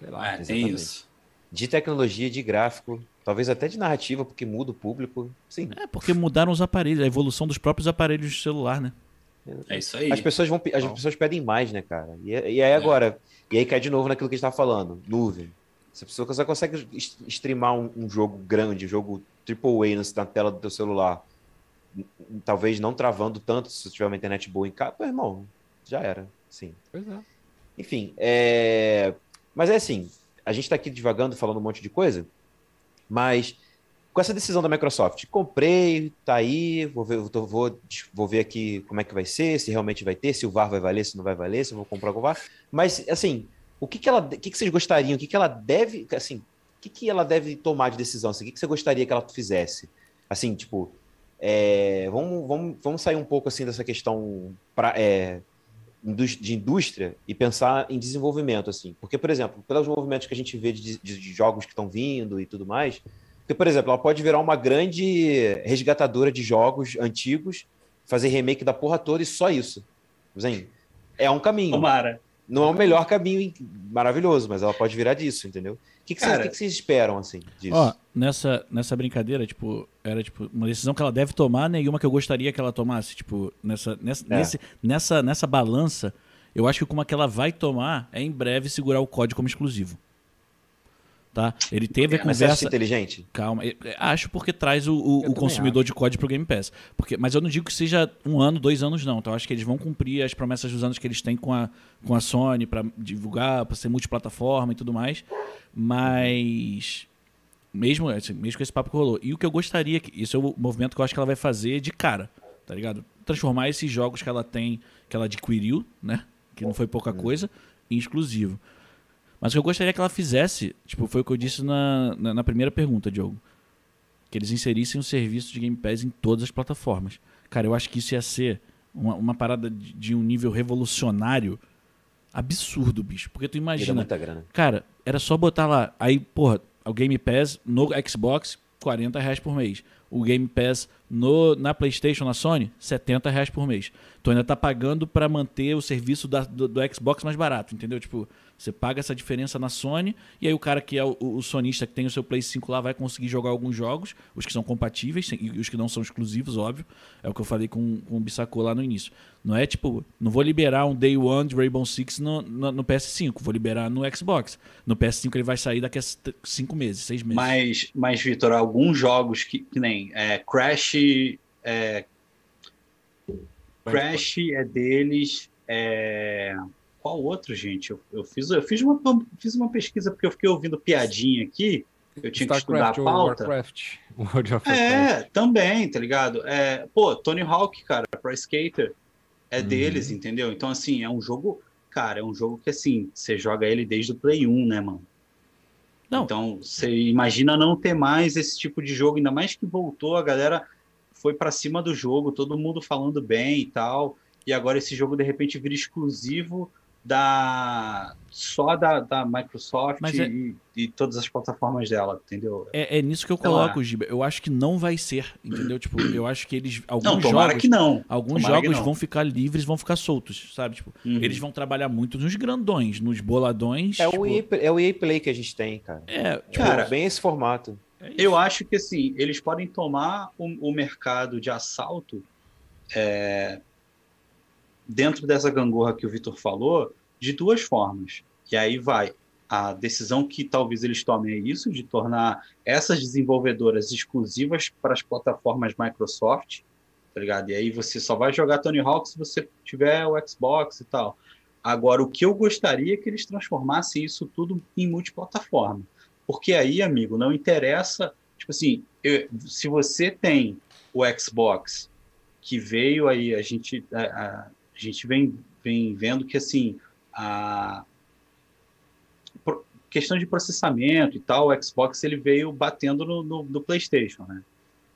Speaker 4: Sei lá. É, tem isso.
Speaker 1: De tecnologia, de gráfico, talvez até de narrativa, porque muda o público. Sim.
Speaker 3: É, porque mudaram os aparelhos, a evolução dos próprios aparelhos de celular, né?
Speaker 4: É isso aí.
Speaker 1: As pessoas vão, as pessoas pedem mais, né, cara? E, e aí agora, e aí cai de novo naquilo que a gente tá falando, nuvem. Se a pessoa só consegue streamar um, um jogo grande, um jogo AAA na tela do teu celular, talvez não travando tanto se tiver uma internet boa em casa, pô, irmão, já era, sim.
Speaker 2: Pois é.
Speaker 1: Enfim, é... mas é assim, a gente está aqui divagando, falando um monte de coisa, mas com essa decisão da Microsoft, comprei, tá aí, vou ver, vou, vou ver aqui como é que vai ser, se realmente vai ter, se o VAR vai valer, se não vai valer, se eu vou comprar com o VAR, mas assim, o que que ela, o que que vocês gostariam, o que que ela deve, assim, que, que ela deve tomar de decisão? Assim, o que, que você gostaria que ela fizesse? Assim, tipo, é, vamos, vamos, vamos sair um pouco assim dessa questão pra, é, de indústria e pensar em desenvolvimento, assim. Porque, por exemplo, pelos movimentos que a gente vê de, de, de jogos que estão vindo e tudo mais, porque, por exemplo, ela pode virar uma grande resgatadora de jogos antigos, fazer remake da porra toda e só isso. Zen, é um caminho.
Speaker 4: Tomara.
Speaker 1: Não é o melhor caminho maravilhoso, mas ela pode virar disso, entendeu? O que, que, Cara, vocês, que, que vocês esperam, assim, disso?
Speaker 3: Ó, nessa, nessa brincadeira, tipo, era tipo uma decisão que ela deve tomar, nenhuma que eu gostaria que ela tomasse. Tipo, nessa, nessa, é. nesse, nessa, nessa balança, eu acho que uma que ela vai tomar é em breve segurar o código como exclusivo tá? Ele teve a conversa. Mas
Speaker 1: inteligente?
Speaker 3: Calma, acho porque traz o, o, o consumidor acho. de código pro Game Pass. Porque, mas eu não digo que seja um ano, dois anos, não. Então eu acho que eles vão cumprir as promessas dos anos que eles têm com a, com a Sony para divulgar, para ser multiplataforma e tudo mais. Mas. Mesmo, assim, mesmo com esse papo que rolou. E o que eu gostaria, que isso é o movimento que eu acho que ela vai fazer de cara, tá ligado? Transformar esses jogos que ela tem, que ela adquiriu, né? Que não foi pouca hum. coisa, em exclusivo. Mas o que eu gostaria que ela fizesse, tipo, foi o que eu disse na, na, na primeira pergunta, Diogo. Que eles inserissem o serviço de Game Pass em todas as plataformas. Cara, eu acho que isso ia ser uma, uma parada de, de um nível revolucionário absurdo, bicho. Porque tu imagina.
Speaker 1: Muita grana.
Speaker 3: Cara, era só botar lá. Aí, porra, o Game Pass no Xbox, 40 reais por mês. O Game Pass no, na PlayStation, na Sony, 70 reais por mês. Tu ainda tá pagando para manter o serviço da, do, do Xbox mais barato, entendeu? Tipo, você paga essa diferença na Sony, e aí o cara que é o, o, sonista que tem o seu Play 5 lá vai conseguir jogar alguns jogos, os que são compatíveis e os que não são exclusivos, óbvio. É o que eu falei com, com o Bissacô lá no início. Não é tipo, não vou liberar um Day One de Rainbow Six no, no, no, PS5, vou liberar no Xbox. No PS5 ele vai sair daqui a cinco meses, seis meses.
Speaker 4: Mas, mas Vitor, alguns jogos que, que nem é, Crash. É, Crash é deles. É, qual outro, gente? Eu, eu, fiz, eu fiz, uma, fiz uma pesquisa porque eu fiquei ouvindo piadinha aqui. Eu tinha Starcraft, que estudar a pauta. Warcraft, World of é, também, tá ligado? É, pô, Tony Hawk, cara, Pro Skater é uhum. deles, entendeu? Então, assim, é um jogo. Cara, é um jogo que, assim, você joga ele desde o Play 1, né, mano? Não. Então, você imagina não ter mais esse tipo de jogo, ainda mais que voltou, a galera foi para cima do jogo, todo mundo falando bem e tal. E agora esse jogo de repente vira exclusivo da só da, da Microsoft é, e, e, todas as plataformas dela, entendeu?
Speaker 3: É, é nisso que eu coloco, Giba. Eu acho que não vai ser, entendeu? Tipo, eu acho que eles alguns
Speaker 4: não,
Speaker 3: jogos,
Speaker 4: que não.
Speaker 3: Alguns
Speaker 4: tomara
Speaker 3: jogos vão ficar livres, vão ficar soltos, sabe? Tipo, uhum. eles vão trabalhar muito nos grandões, nos boladões.
Speaker 1: É
Speaker 3: tipo...
Speaker 1: o EA, é o EA Play que a gente tem, cara.
Speaker 3: É,
Speaker 1: tipo, cara, bem esse formato.
Speaker 4: É eu acho que assim, eles podem tomar o, o mercado de assalto é, dentro dessa gangorra que o Vitor falou, de duas formas. E aí vai a decisão que talvez eles tomem é isso, de tornar essas desenvolvedoras exclusivas para as plataformas Microsoft, tá ligado? E aí você só vai jogar Tony Hawk se você tiver o Xbox e tal. Agora, o que eu gostaria é que eles transformassem isso tudo em multiplataforma. Porque aí, amigo, não interessa. Tipo assim, eu, se você tem o Xbox que veio aí, a gente, a, a, gente vem, vem vendo que assim a questão de processamento e tal, o Xbox ele veio batendo no, no, no PlayStation, né?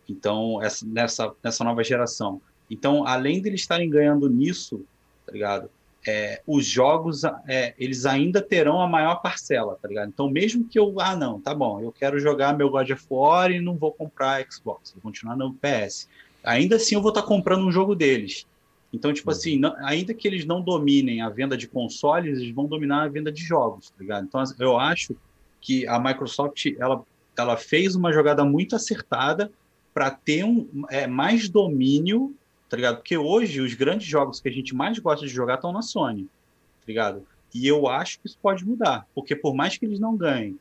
Speaker 4: Então, essa, nessa, nessa nova geração. Então, além de eles estarem ganhando nisso, tá ligado? É, os jogos, é, eles ainda terão a maior parcela, tá ligado? Então, mesmo que eu, ah, não, tá bom, eu quero jogar meu God of War e não vou comprar Xbox, vou continuar no PS. Ainda assim, eu vou estar comprando um jogo deles. Então, tipo assim, não, ainda que eles não dominem a venda de consoles, eles vão dominar a venda de jogos, tá ligado? Então, eu acho que a Microsoft, ela, ela fez uma jogada muito acertada para ter um, é, mais domínio, tá ligado? Porque hoje os grandes jogos que a gente mais gosta de jogar estão na Sony, tá ligado? E eu acho que isso pode mudar, porque por mais que eles não ganhem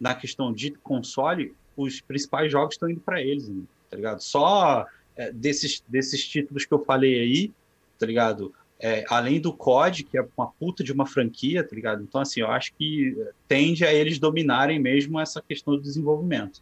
Speaker 4: na questão de console, os principais jogos estão indo para eles, tá ligado? Só é, desses, desses títulos que eu falei aí, tá ligado? É, além do COD, que é uma puta de uma franquia, tá ligado? Então, assim, eu acho que tende a eles dominarem mesmo essa questão do desenvolvimento.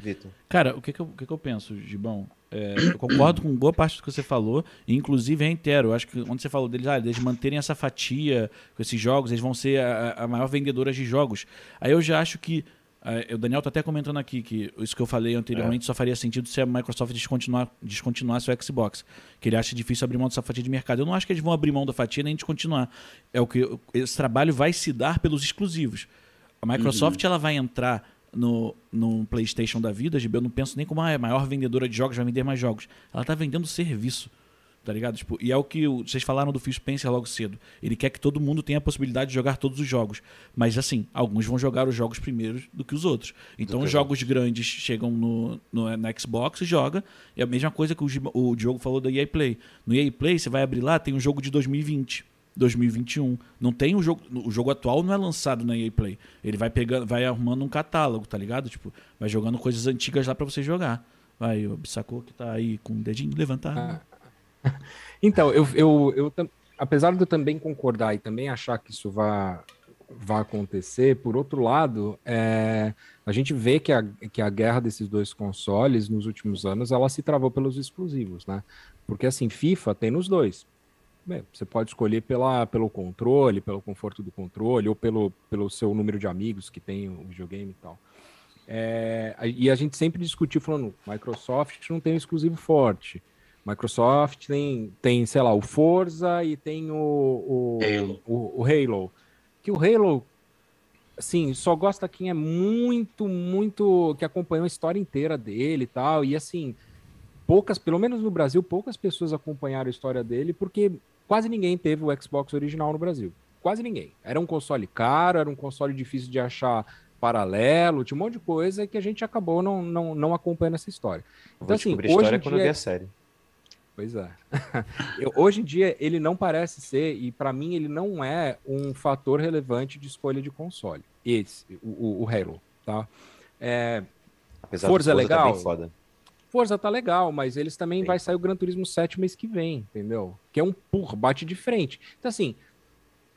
Speaker 3: Vitor. Cara, o que, que, eu, o que, que eu penso, Gibão? É, eu concordo com boa parte do que você falou, e inclusive reitero, eu acho que quando você falou deles, ah, eles manterem essa fatia com esses jogos, eles vão ser a, a maior vendedora de jogos. Aí eu já acho que É, o Daniel está até comentando aqui que isso que eu falei anteriormente é. só faria sentido se a Microsoft descontinuar, descontinuasse o Xbox. Que ele acha difícil abrir mão dessa fatia de mercado. Eu não acho que eles vão abrir mão da fatia nem descontinuar. É o que esse trabalho vai se dar pelos exclusivos. A Microsoft uhum. ela vai entrar no, no PlayStation da vida, eu não penso nem como ah, é a maior vendedora de jogos, vai vender mais jogos. Ela está vendendo serviço tá ligado? Tipo, e é o que vocês falaram do Phil Spencer logo cedo. Ele quer que todo mundo tenha a possibilidade de jogar todos os jogos. Mas assim, alguns vão jogar os jogos primeiros do que os outros. Então, os jogos grandes chegam no, no, no, Xbox e joga. É a mesma coisa que o, o Diogo falou da EA Play. No EA Play, você vai abrir lá, tem um jogo de 2020. 2021. Não tem o jogo. O jogo atual não é lançado na EA Play. Ele vai pegando, vai arrumando um catálogo, tá ligado? Tipo, vai jogando coisas antigas lá para você jogar. Vai, o Bissacô que tá aí com o dedinho levantado. Ah,
Speaker 2: então, eu, eu, eu, apesar de eu também concordar e também achar que isso vai, vai acontecer, por outro lado, é, a gente vê que a, que a guerra desses dois consoles nos últimos anos ela se travou pelos exclusivos, né? Porque assim, FIFA tem nos dois. Bem, você pode escolher pela, pelo controle, pelo conforto do controle, ou pelo, pelo seu número de amigos que tem o videogame e tal. É, e a gente sempre discutiu falando, Microsoft não tem um exclusivo forte. Microsoft tem, tem, sei lá, o Forza e tem o, o, Halo. O, o Halo. Que o Halo, assim, só gosta quem é muito, muito. que acompanhou a história inteira dele e tal. E assim, poucas, pelo menos no Brasil, poucas pessoas acompanharam a história dele, porque quase ninguém teve o Xbox original no Brasil. Quase ninguém. Era um console caro, era um console difícil de achar paralelo, tinha um monte de coisa que a gente acabou não, não, não acompanhando essa história.
Speaker 1: Então, assim, hoje história quando dia... eu vi a série.
Speaker 2: Pois é. eu, hoje em dia, ele não parece ser, e para mim, ele não é um fator relevante de escolha de console. Esse, o, o, Halo, tá? É, Apesar Forza é legal. Tá foda. Forza tá legal, mas eles também Sim. vai sair o Gran Turismo 7 mês que vem, entendeu? Que é um porra, bate de frente. Então, assim,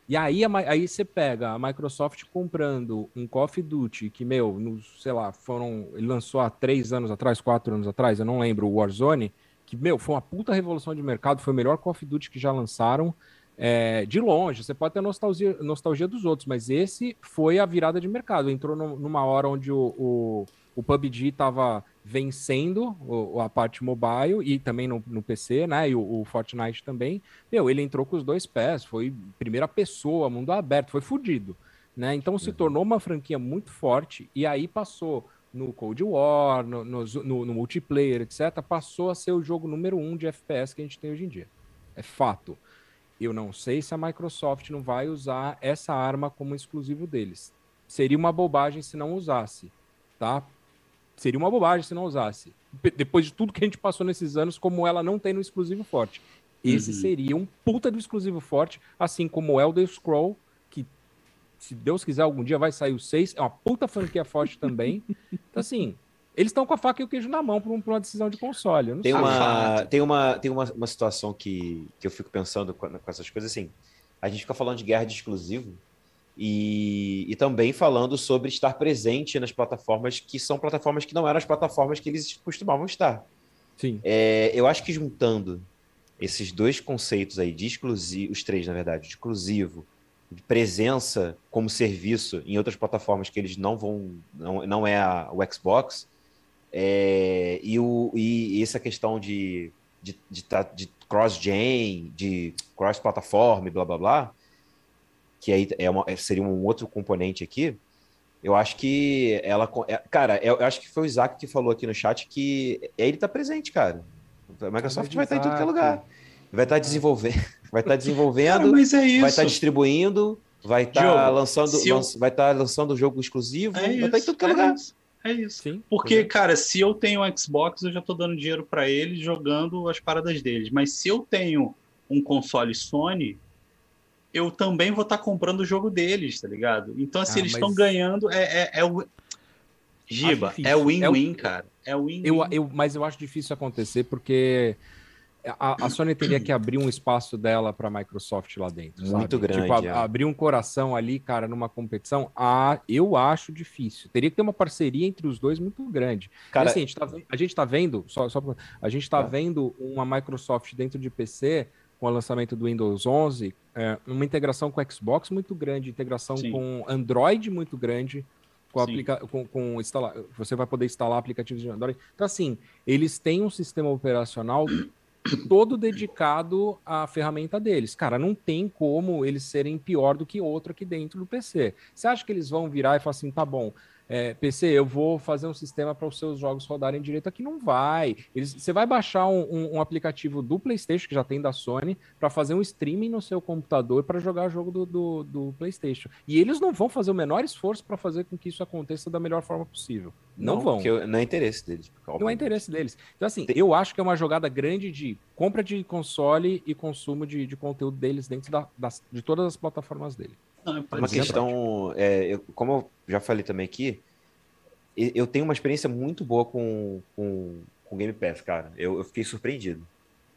Speaker 2: e aí, aí você pega a Microsoft comprando um Call of Duty que, meu, nos, sei lá, foram. Ele lançou há três anos atrás, quatro anos atrás, eu não lembro, o Warzone que, meu, foi uma puta revolução de mercado, foi o melhor Call of Duty que já lançaram. É, de longe, você pode ter nostalgia, nostalgia dos outros, mas esse foi a virada de mercado. Entrou no, numa hora onde o, o, o PUBG estava vencendo o, a parte mobile e também no, no PC, né? E o, o, Fortnite também. Meu, ele entrou com os dois pés, foi primeira pessoa, mundo aberto, foi fudido. Né? Então se uhum. tornou uma franquia muito forte e aí passou no Cold War, no, no, no, no, multiplayer, etc., passou a ser o jogo número um de FPS que a gente tem hoje em dia. É fato. Eu não sei se a Microsoft não vai usar essa arma como exclusivo deles. Seria uma bobagem se não usasse, tá? Seria uma bobagem se não usasse. Depois de tudo que a gente passou nesses anos, como ela não tem no exclusivo forte. Esse uhum. seria um puta do exclusivo forte, assim como o Elder Scroll se Deus quiser, algum dia vai sair o 6. É uma puta franquia forte também. Então, assim, eles estão com a faca e o queijo na mão para uma decisão de console.
Speaker 1: tem, uma, tem, uma, tem uma, uma situação que, que eu fico pensando com, com, essas coisas assim. A gente fica falando de guerra de exclusivo e, e também falando sobre estar presente nas plataformas que são plataformas que não eram as plataformas que eles costumavam estar.
Speaker 2: Sim.
Speaker 1: É, eu acho que juntando esses dois conceitos aí de exclusivo, os três, na verdade, de exclusivo de presença como serviço em outras plataformas que eles não vão, não, não é a, o Xbox, é, e, o, e essa questão de, de, de, de cross-gen, de cross-plataforma blá blá blá, que aí é uma, seria um outro componente aqui, eu acho que ela. É, cara, eu acho que foi o Isaac que falou aqui no chat que ele está presente, cara. A Microsoft vai estar em tudo que é lugar. Vai estar desenvolvendo. Vai estar tá desenvolvendo, Cara, é vai estar tá distribuindo, vai estar tá lançando, eu... lança, vai estar lançando jogo exclusivo, é vai estar em tudo que é, é lugar.
Speaker 4: Isso. É isso. Sim, Porque, é. cara, se eu tenho um Xbox, eu já estou dando dinheiro para eles jogando as paradas deles. Mas se eu tenho um console Sony, eu também vou estar tá comprando o jogo deles, tá ligado? Então, assim, ah, eles estão mas... ganhando. É, é, é o. Giba, é win-win, é cara. É win-win.
Speaker 2: Eu, eu, mas eu acho difícil acontecer porque a, a, Sony teria que abrir um espaço dela para a Microsoft lá dentro.
Speaker 1: Muito
Speaker 2: sabe?
Speaker 1: grande.
Speaker 2: Tipo, é. abrir um coração ali, cara, numa competição, ah, eu acho difícil. Teria que ter uma parceria entre os dois muito grande. Cara, assim, a, gente tá, a gente tá vendo, só, só a gente tá, tá vendo uma Microsoft dentro de PC com o lançamento do Windows 11, é, uma integração com o Xbox muito grande, integração Sim. com Android muito grande. com, aplica com, com instalar, você vai poder instalar aplicativos de Android. Então, assim, eles têm um sistema operacional todo dedicado à ferramenta deles. Cara, não tem como eles serem pior do que outro aqui dentro do PC. Você acha que eles vão virar e falar assim, tá bom, é, PC, eu vou fazer um sistema para os seus jogos rodarem direito aqui. Não vai. Eles, você vai baixar um, um, um, aplicativo do PlayStation, que já tem da Sony, para fazer um streaming no seu computador para jogar jogo do, do, do, PlayStation. E eles não vão fazer o menor esforço para fazer com que isso aconteça da melhor forma possível. Não, não vão.
Speaker 1: Porque não é interesse deles.
Speaker 2: Não é interesse deles. Então, assim, tem... eu acho que é uma jogada grande de compra de console e consumo de, de conteúdo deles dentro da, das, de todas as plataformas dele.
Speaker 1: Não, é uma questão, é, eu, como eu já falei também aqui, eu tenho uma experiência muito boa com, com, com Game Pass, cara. Eu, eu fiquei surpreendido.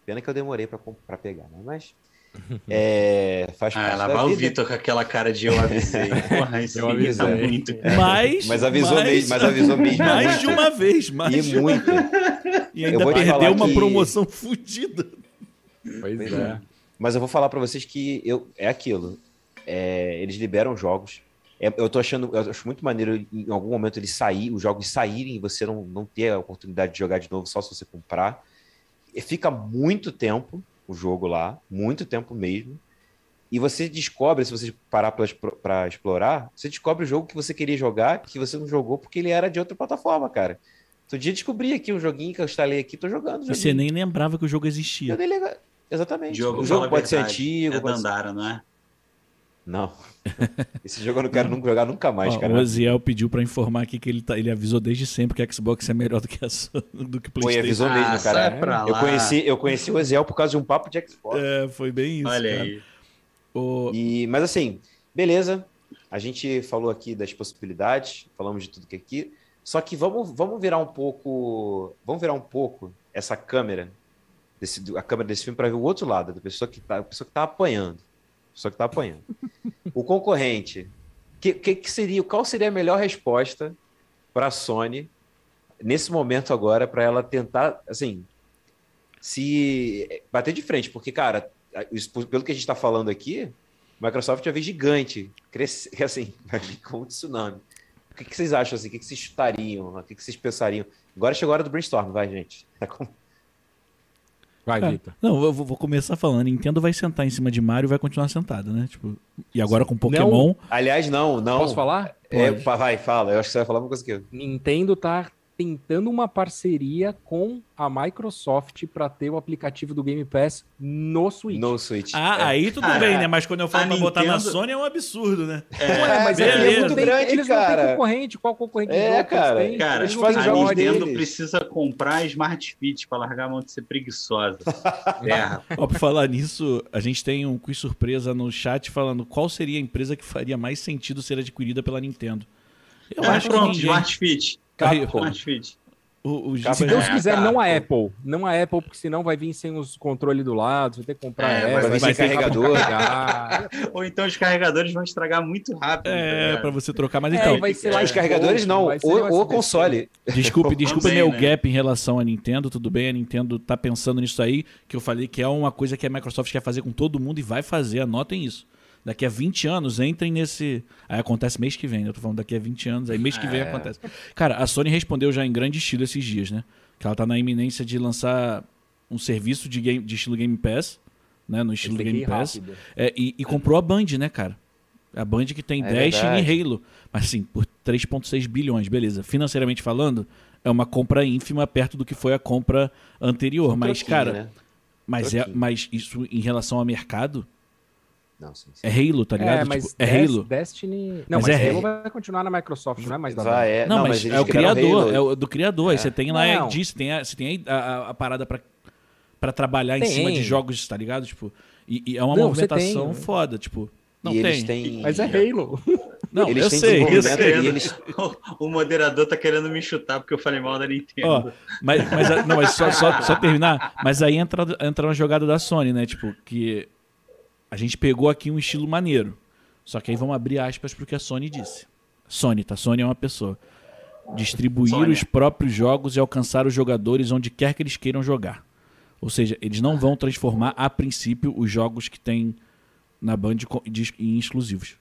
Speaker 1: Pena que eu demorei para pegar, né? Mas é, faz
Speaker 4: ah, lá vai o Vitor com aquela cara de eu avisei. Porra, isso eu avisei.
Speaker 3: Tá muito. Mas,
Speaker 1: mas avisou mais, mesmo, mas avisou mesmo.
Speaker 3: Mais muito. de uma vez, mais
Speaker 1: e muito.
Speaker 3: E ainda perdeu uma que... promoção fodida.
Speaker 1: Pois é. Mas eu vou falar para vocês que eu, é aquilo é, eles liberam jogos. É, eu tô achando, eu acho muito maneiro em algum momento eles sair, os jogos saírem e você não, não ter a oportunidade de jogar de novo só se você comprar. E fica muito tempo o jogo lá, muito tempo mesmo. E você descobre, se você parar para explorar, você descobre o jogo que você queria jogar, que você não jogou porque ele era de outra plataforma, cara. Outro dia descobri aqui um joguinho que eu instalei aqui, tô jogando.
Speaker 3: Você nem lembrava que o jogo existia.
Speaker 1: Exatamente. Jogo, o jogo pode verdade. ser antigo. É
Speaker 4: pode Dandara, ser... não é?
Speaker 1: Não. Esse jogo eu não quero nunca jogar nunca mais, Ó, cara.
Speaker 3: O Oziel pediu para informar aqui que ele, tá, ele avisou desde sempre que a Xbox é melhor do que a do que PlayStation. Foi,
Speaker 1: avisou mesmo, ah, cara. eu conheci, eu conheci o Oziel por causa de um papo de Xbox.
Speaker 3: É, foi bem isso.
Speaker 4: Olha cara. aí.
Speaker 1: O... E, mas assim, beleza. A gente falou aqui das possibilidades, falamos de tudo que é aqui. Só que vamos, vamos virar um pouco, vamos virar um pouco essa câmera, desse, a câmera desse filme para ver o outro lado, da pessoa que tá, a pessoa que tá apanhando só que tá apanhando. o concorrente, que, que, que, seria, qual seria a melhor resposta para a Sony nesse momento agora para ela tentar, assim, se bater de frente, porque cara, pelo que a gente está falando aqui, Microsoft já vê gigante, crescer, assim, vai vir com um tsunami. O que, que, vocês acham assim? O que, que vocês chutariam? O que, que vocês pensariam? Agora chegou a hora do brainstorm, vai, gente. É como...
Speaker 3: Vai, é, Vitor. Não, eu vou começar falando. Nintendo vai sentar em cima de Mario e vai continuar sentada, né? Tipo, e agora com Pokémon.
Speaker 1: Não, aliás, não, não.
Speaker 2: Posso falar?
Speaker 1: É, vai, fala. Eu acho que você vai falar uma coisa que eu.
Speaker 2: Nintendo tá tentando uma parceria com a Microsoft para ter o aplicativo do Game Pass no Switch.
Speaker 1: No Switch.
Speaker 3: Ah, é. aí tudo ah, bem, né? Mas quando eu falo para botar na Sony é um absurdo, né?
Speaker 2: É, Ué, mas beleza. é muito grande, eles cara. Não concorrente. Qual concorrente?
Speaker 1: É, cara.
Speaker 4: Eles cara, eles fazem a Nintendo deles. precisa comprar Smart Fit para largar a mão de ser preguiçosa.
Speaker 3: é. Ó, por falar nisso, a gente tem um quiz surpresa no chat falando qual seria a empresa que faria mais sentido ser adquirida pela Nintendo.
Speaker 4: Eu é, acho pronto, que ninguém... Smart Fit.
Speaker 2: Capcom. O, o se Deus quiser, não a Apple. Não a Apple, porque senão vai vir sem os controles do lado, você vai ter que comprar é,
Speaker 1: Apple, vai, vai ser carregador.
Speaker 4: Ou então os carregadores vão estragar muito rápido.
Speaker 3: É, tá para você trocar, mas é, então.
Speaker 1: Vai ser lá os carregadores não, o, o console.
Speaker 3: Desculpe, desculpe meu né? gap em relação à Nintendo, tudo bem, a Nintendo tá pensando nisso aí, que eu falei que é uma coisa que a Microsoft quer fazer com todo mundo e vai fazer, anotem isso daqui a 20 anos entrem nesse. Aí acontece mês que vem, né? Eu tô falando daqui a 20 anos, aí mês que vem é. acontece. Cara, a Sony respondeu já em grande estilo esses dias, né? Que ela tá na iminência de lançar um serviço de, game, de estilo Game Pass, né? No estilo Game Pass. É, e, e, comprou a Band, né, cara? A Band que tem é Destiny e Halo. Mas assim, por 3,6 bilhões, beleza. Financeiramente falando, é uma compra ínfima perto do que foi a compra anterior. Mas, cara. Né? Mas, é, mas isso em relação ao mercado, não, sim, sim. É Halo, tá ligado? É,
Speaker 2: mas tipo, é Halo. Destiny. Não, mas, mas é Halo vai continuar na Microsoft, não é mais da vai,
Speaker 3: é... Não, não, mas, é o criador, é o do criador. É. Aí você tem lá, é disso, tem a, você tem a, a, a parada pra, pra trabalhar tem. em cima de jogos, tá ligado? Tipo, e, e é uma não, movimentação tem, foda, tipo. Não
Speaker 1: e
Speaker 3: tem.
Speaker 1: Têm...
Speaker 2: Mas é Halo.
Speaker 3: Não, eles eu sei, eu sei.
Speaker 4: Eles... O moderador tá querendo me chutar porque eu falei mal da Nintendo. Ó,
Speaker 3: mas, mas, não, mas só, só, só terminar. Mas aí entra, entra uma jogada da Sony, né? Tipo, que a gente pegou aqui um estilo maneiro. Só que aí vamos abrir aspas para o que a Sony disse. Sony, tá? Sony é uma pessoa. Distribuir Sônia. os próprios jogos e alcançar os jogadores onde quer que eles queiram jogar. Ou seja, eles não vão transformar, a princípio, os jogos que tem na Band em exclusivos.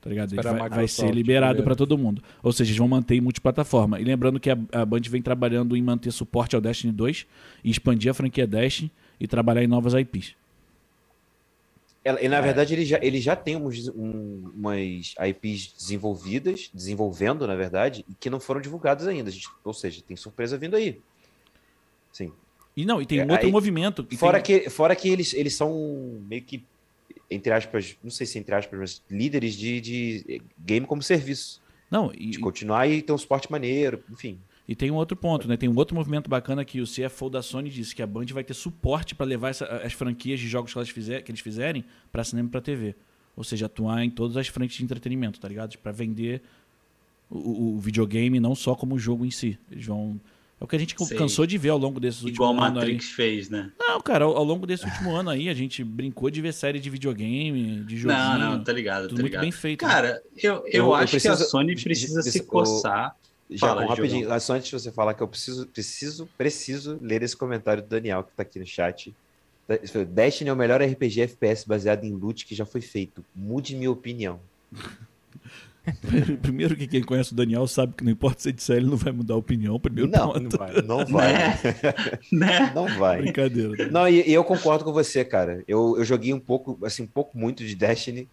Speaker 3: Tá ligado? Vai, vai, ser liberado para todo mundo. Ou seja, eles vão manter multiplataforma. E lembrando que a, a Band vem trabalhando em manter suporte ao Destiny 2 e expandir a franquia Destiny e trabalhar em novas IPs.
Speaker 1: E na é. verdade ele já, ele já tem uns, um, umas IPs desenvolvidas, desenvolvendo, na verdade, e que não foram divulgadas ainda. Gente, ou seja, tem surpresa vindo aí. Sim.
Speaker 3: E não, e tem um é, outro aí, movimento.
Speaker 1: Fora,
Speaker 3: tem...
Speaker 1: que, fora que eles, eles são meio que, entre aspas, não sei se entre aspas, mas líderes de, de game como serviço.
Speaker 3: Não,
Speaker 1: e... De continuar e ter um suporte maneiro, enfim.
Speaker 3: E tem um outro ponto, né? Tem um outro movimento bacana que o CFO da Sony disse que a Band vai ter suporte para levar essa, as franquias de jogos que, elas fizer, que eles fizerem para cinema e para TV. Ou seja, atuar em todas as frentes de entretenimento, tá ligado? Para vender o, o, videogame não só como jogo em si. Eles vão é o que a gente Sei. cansou de ver ao longo desses últimos anos. Igual
Speaker 4: a Matrix
Speaker 3: aí.
Speaker 4: fez, né?
Speaker 3: Não, cara, ao, ao, longo desse último ano aí, a gente brincou de ver série de videogame, de jogo. Não, não,
Speaker 4: tá ligado,
Speaker 3: tudo
Speaker 4: tá
Speaker 3: muito
Speaker 4: ligado.
Speaker 3: bem feito.
Speaker 4: Né? Cara, né? eu, eu, eu, acho eu preciso, que a Sony precisa se coçar.
Speaker 1: Já Fala, rapidinho, só antes de você falar que eu preciso, preciso, preciso ler esse comentário do Daniel que tá aqui no chat. Destiny é o melhor RPG FPS baseado em loot que já foi feito. Mude minha opinião.
Speaker 3: Primeiro que quem conhece o Daniel sabe que não importa se disser, ele não vai mudar a opinião. Primeiro
Speaker 1: não, ponto. não vai. Não vai. Né? né? Não vai.
Speaker 3: Brincadeira.
Speaker 1: Não, e, e, eu concordo com você, cara. Eu, eu joguei um pouco, assim, um pouco muito de Destiny.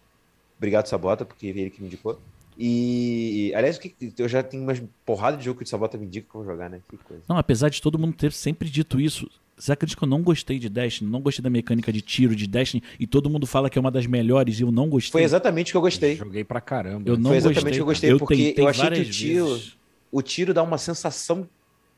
Speaker 1: Obrigado, Sabota, porque ele que me indicou. E, aliás, eu já tenho umas porrada de jogo que o Sabota me indica que eu vou jogar, né? Que coisa.
Speaker 3: Não, apesar de todo mundo ter sempre dito isso, você acredita que eu não gostei de Destiny? Não gostei da mecânica de tiro de Destiny e todo mundo fala que é uma das melhores e eu não gostei.
Speaker 1: Foi exatamente o que eu gostei. Eu
Speaker 2: joguei pra caramba.
Speaker 3: Eu não
Speaker 1: Foi exatamente
Speaker 3: gostei,
Speaker 1: o que eu gostei, eu porque eu achei que o tiro, vezes. o tiro dá uma sensação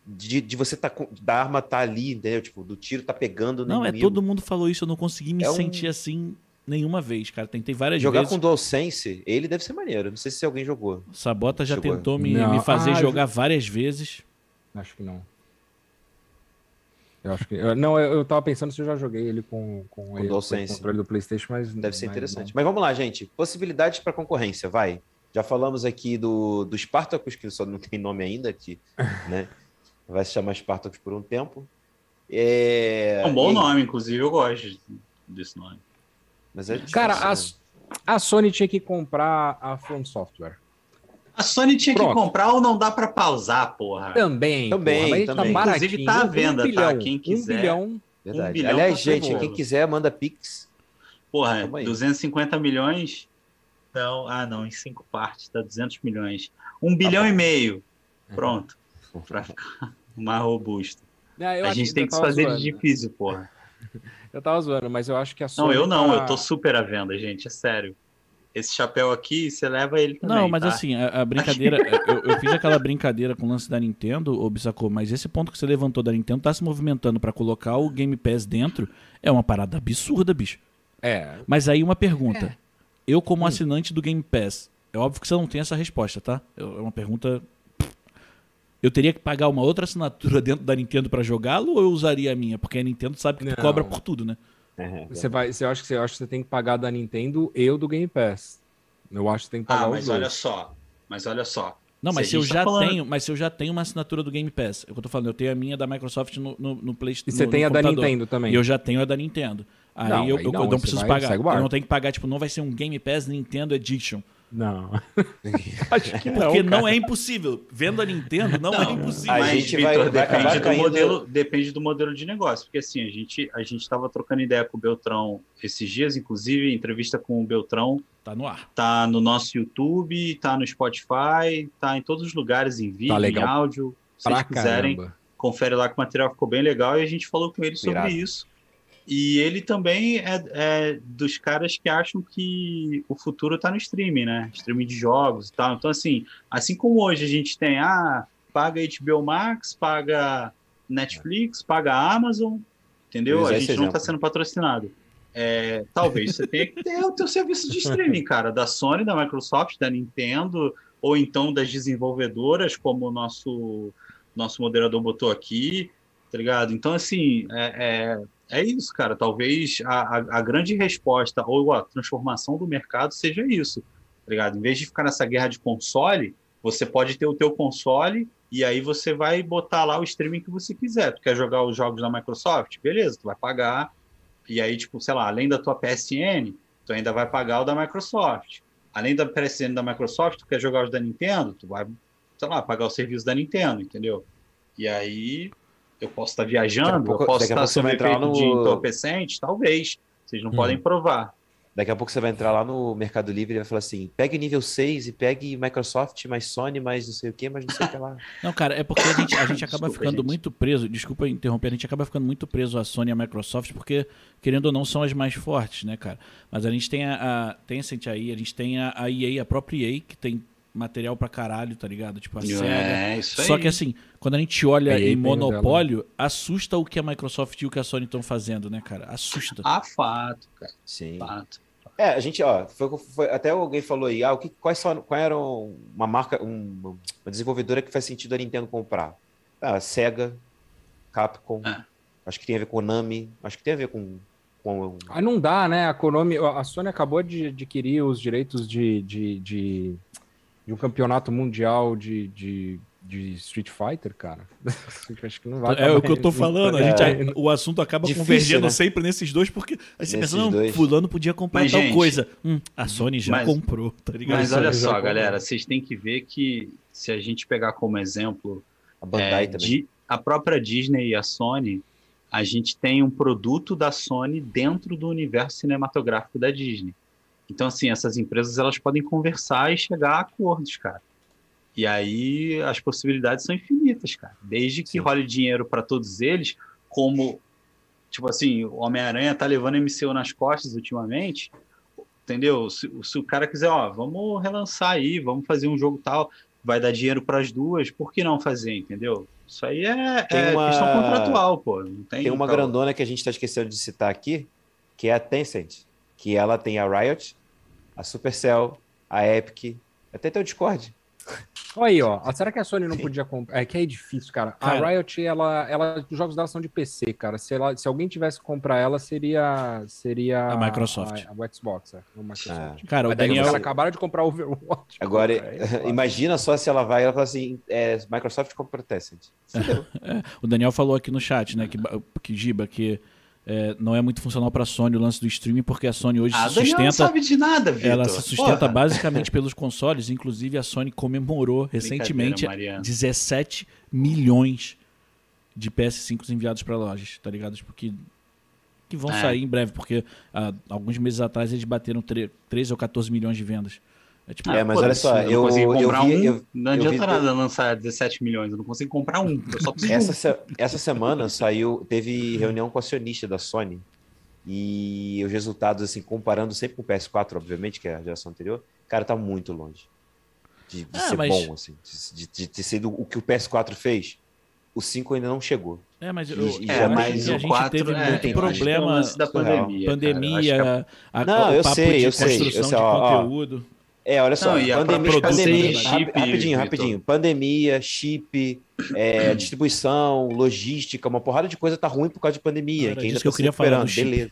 Speaker 1: de, de você tá da arma tá ali, entendeu? Tipo, do tiro tá pegando
Speaker 3: Não, é inimigo. é todo mundo falou isso, eu não consegui me é sentir um... assim nenhuma vez, cara. Tentei várias
Speaker 1: jogar
Speaker 3: vezes.
Speaker 1: Jogar com DualSense, ele deve ser maneiro. Não sei se alguém jogou.
Speaker 3: Sabota já Chegou. tentou me, me fazer ah, jogar várias vezes.
Speaker 2: Acho que não. Eu acho que. Eu, não, eu, eu tava pensando se eu já joguei ele com, com, com, ele, com o controle do PlayStation, mas.
Speaker 1: Deve ser interessante. Não. Mas vamos lá, gente. Possibilidades para concorrência, vai. Já falamos aqui do, do Spartacus, que só não tem nome ainda, que né, vai se chamar Spartacus por um tempo. É,
Speaker 4: é um bom e... nome, inclusive, eu gosto desse nome.
Speaker 2: Mas é difícil, Cara, a, né? a Sony tinha que comprar a From Software.
Speaker 4: A Sony tinha Pronto. que comprar ou não dá para pausar, porra?
Speaker 2: Também.
Speaker 1: Também, porra, também.
Speaker 4: Tá Inclusive tá à venda, um tá? bilhão, Quem quiser.
Speaker 2: Um bilhão.
Speaker 1: Verdade. Um bilhão Aliás, tá gente, quem quiser, manda Pix.
Speaker 4: Porra, 250 milhões. Então, ah, não, em cinco partes, tá 200 milhões. Um tá bilhão bom. e meio. Pronto. Para ficar mais robusto. É, a gente tem que fazer zoando. de difícil, porra.
Speaker 2: Eu tava zoando, mas eu acho que a
Speaker 4: Sony. Não, eu não, tá... eu tô super à venda, gente, é sério esse chapéu aqui, você leva ele também.
Speaker 3: Não, mas
Speaker 4: tá?
Speaker 3: assim, a, a brincadeira. eu, eu, fiz aquela brincadeira com o lance da Nintendo, Obsacou, mas esse ponto que você levantou da Nintendo tá se movimentando para colocar o Game Pass dentro é uma parada absurda, bicho.
Speaker 2: É.
Speaker 3: Mas aí uma pergunta. É. Eu, como hum. assinante do Game Pass, é óbvio que você não tem essa resposta, tá? É uma pergunta. Eu teria que pagar uma outra assinatura dentro da Nintendo para jogá-lo ou eu usaria a minha? Porque a Nintendo sabe que tu cobra por tudo, né?
Speaker 2: Uhum, você vai, você acha que você acha que você tem que pagar da Nintendo e o do Game Pass. Eu acho que tem que pagar ah,
Speaker 4: mas olha só, mas olha só.
Speaker 3: Não, mas se, se eu tá já falando... tenho, mas se eu já tenho uma assinatura do Game Pass, é o que eu tô falando, eu tenho a minha da Microsoft no, no, no PlayStation.
Speaker 2: E você
Speaker 3: no,
Speaker 2: tem
Speaker 3: no
Speaker 2: a computador. da Nintendo também.
Speaker 3: E eu já tenho a da Nintendo. Aí não, eu, aí eu, não, eu não preciso vai, pagar. Eu não tenho que pagar, tipo, não vai ser um Game Pass Nintendo Edition.
Speaker 2: Não.
Speaker 3: Acho que não. Porque cara. não é impossível. Vendo a Nintendo, não, é não é impossível.
Speaker 4: A gente vai, Victor, vai depende, do modelo, depende do modelo de negócio. Porque assim, a gente a gente estava trocando ideia com o Beltrão esses dias, inclusive, entrevista com o Beltrão.
Speaker 3: Tá no ar.
Speaker 4: Tá no nosso YouTube, tá no Spotify, tá em todos os lugares, em vídeo, tá em áudio. Se vocês quiserem, caramba. confere lá que o material ficou bem legal e a gente falou com ele sobre isso. E ele também é, é, dos caras que acham que o futuro está no streaming, né? Streaming de jogos e tal. Então, assim, assim como hoje a gente tem, ah, paga HBO Max, paga Netflix, paga Amazon, entendeu? A gente não está sendo patrocinado. É, talvez você tenha que ter o teu serviço de streaming, cara, da Sony, da Microsoft, da Nintendo, ou então das desenvolvedoras, como o nosso, nosso moderador botou aqui, tá ligado? Então, assim, é, é é isso, cara. Talvez a, a, a, grande resposta ou a transformação do mercado seja isso, tá ligado? Em vez de ficar nessa guerra de console, você pode ter o teu console e aí você vai botar lá o streaming que você quiser. Tu quer jogar os jogos da Microsoft? Beleza, tu vai pagar. E aí, tipo, sei lá, além da tua PSN, tu ainda vai pagar o da Microsoft. além da PSN da Microsoft, tu quer jogar os da Nintendo, tu vai, sei lá, pagar o serviço da Nintendo, entendeu? E aí eu posso estar viajando, pouco, eu posso estar sob efeito no... de entorpecente, talvez. Vocês não hum. podem provar.
Speaker 1: Daqui a pouco você vai entrar lá no Mercado Livre e vai falar assim: pegue nível 6 e pegue Microsoft, mais Sony, mais não sei o que, mas não sei o que lá.
Speaker 3: Não, cara, é porque a gente, a gente acaba desculpa, ficando gente. muito preso. Desculpa interromper, a gente acaba ficando muito preso à Sony e à Microsoft, porque, querendo ou não, são as mais fortes, né, cara? Mas a gente tem a, a Tencent aí, a gente tem a, a EA, a própria EA, que tem material pra caralho, tá ligado? Tipo, a é, SEGA. Isso aí. Só que assim, quando a gente olha em monopólio, assusta o que a Microsoft e o que a Sony estão fazendo, né, cara? Assusta.
Speaker 4: Ah, fato, cara.
Speaker 1: Sim. Fato. É, a gente, ó, foi, foi, até alguém falou aí, ah, o que, quais são, qual era uma marca, um, uma desenvolvedora que faz sentido a Nintendo comprar? Ah, Sega, Capcom, é. acho que tem a ver com Konami, acho que tem a ver com, com...
Speaker 2: Ah, não dá, né? A Konami, a Sony acabou de adquirir os direitos de, de, de, de um campeonato mundial de, de de Street Fighter, cara.
Speaker 3: Acho que não vai É o que eu tô falando. A gente, é. o assunto acaba Difícil, convergendo né? sempre nesses dois, porque aí você pensa, não, dois. fulano podia comprar mas, tal gente, coisa. Hum, a Sony já mas, comprou, tá ligado?
Speaker 4: Mas olha só, galera, vocês têm que ver que se a gente pegar como exemplo a Bandai é, também. De, a própria Disney e a Sony, a gente tem um produto da Sony dentro do universo cinematográfico da Disney. Então, assim, essas empresas elas podem conversar e chegar a acordos, cara. E aí as possibilidades são infinitas, cara. Desde que Sim. role dinheiro para todos eles, como, tipo assim, o Homem-Aranha tá levando MCU nas costas ultimamente, entendeu? Se, se, o cara quiser, ó, vamos relançar aí, vamos fazer um jogo tal, vai dar dinheiro para as duas, por que não fazer, entendeu? Isso aí é, é uma... questão contratual, pô. Tem,
Speaker 1: tem uma grandona que a gente está esquecendo de citar aqui, que é a Tencent, que ela tem a Riot, a Supercell, a Epic, até tem o Discord.
Speaker 2: Olha aí, ó. Será que a Sony não podia comprar? É que é difícil, cara. cara. A Riot, ela, ela, os jogos dela são de PC, cara. Se, ela, se alguém tivesse que comprar ela, seria, seria
Speaker 3: a Microsoft.
Speaker 2: A, a Xbox, é.
Speaker 3: Microsoft. Cara, o Daniel...
Speaker 2: Eles acabaram de comprar o Overwatch.
Speaker 1: Agora, é imagina só se ela vai e ela fala assim, é, Microsoft compra Tencent.
Speaker 3: É, o Daniel falou aqui no chat, né, que, que Giba, que é, não é muito funcional para a Sony o lance do streaming, porque a Sony hoje ah, se sustenta. Não
Speaker 4: sabe de nada, Victor.
Speaker 3: Ela se sustenta Porra. basicamente pelos consoles. Inclusive, a Sony comemorou recentemente 17 milhões de PS5 enviados para lojas, tá ligado? Porque que vão é. sair em breve, porque ah, alguns meses atrás eles bateram 13 ou 14 milhões de vendas.
Speaker 1: É, tipo, é mas olha só, eu, eu, eu, vi, um, eu,
Speaker 4: não adianta vi, nada lançar 17 milhões, eu não consigo comprar um.
Speaker 1: essa, se, essa semana saiu, teve reunião com a acionista da Sony e os resultados, assim, comparando sempre com o PS4, obviamente, que é a geração anterior, cara, tá muito longe de, de ah, ser mas... bom, assim, de, de, de, ser do, o que o PS4 fez. O 5 ainda não chegou.
Speaker 3: É, mas, eu, e, é, mas o a gente 4, teve é, muito problema
Speaker 4: da pandemia.
Speaker 3: Pandemia,
Speaker 1: cara, a, a, não, eu sei, eu sei, eu sei, ó, conteúdo. É, olha só, não, pandemia, pandemia chip, rapidinho, rapidinho. Pandemia, chip, é, distribuição, logística, uma porrada de coisa tá ruim por causa de pandemia.
Speaker 3: Era que ainda que tá eu queria falar
Speaker 1: beleza.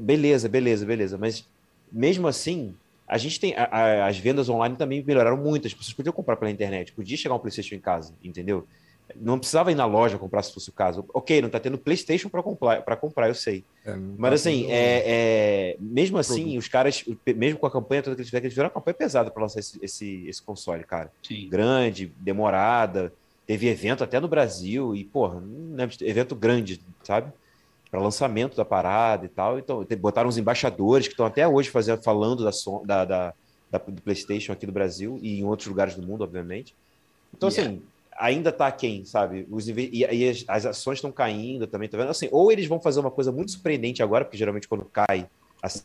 Speaker 1: beleza, beleza, beleza. Mas mesmo assim, a gente tem. A, a, as vendas online também melhoraram muito. As pessoas podiam comprar pela internet, podia chegar um PlayStation em casa, entendeu? Não precisava ir na loja comprar se fosse o caso. Ok, não está tendo PlayStation para comprar, para comprar, eu sei. É, Mas tá assim, é, é, mesmo assim, produto. os caras, mesmo com a campanha toda que eles fizeram, eles fizeram uma campanha pesada para lançar esse, esse, esse, console, cara. Sim. Grande, demorada. Teve evento até no Brasil e, porra, evento grande, sabe? Para lançamento da parada e tal. Então, botaram uns embaixadores que estão até hoje fazendo, falando da, da, da, da, do PlayStation aqui no Brasil e em outros lugares do mundo, obviamente. Então, yeah. assim ainda está quem, sabe? Os, e, e as, as, ações estão caindo também, tá vendo? Assim, ou eles vão fazer uma coisa muito surpreendente agora, porque geralmente quando cai, assim,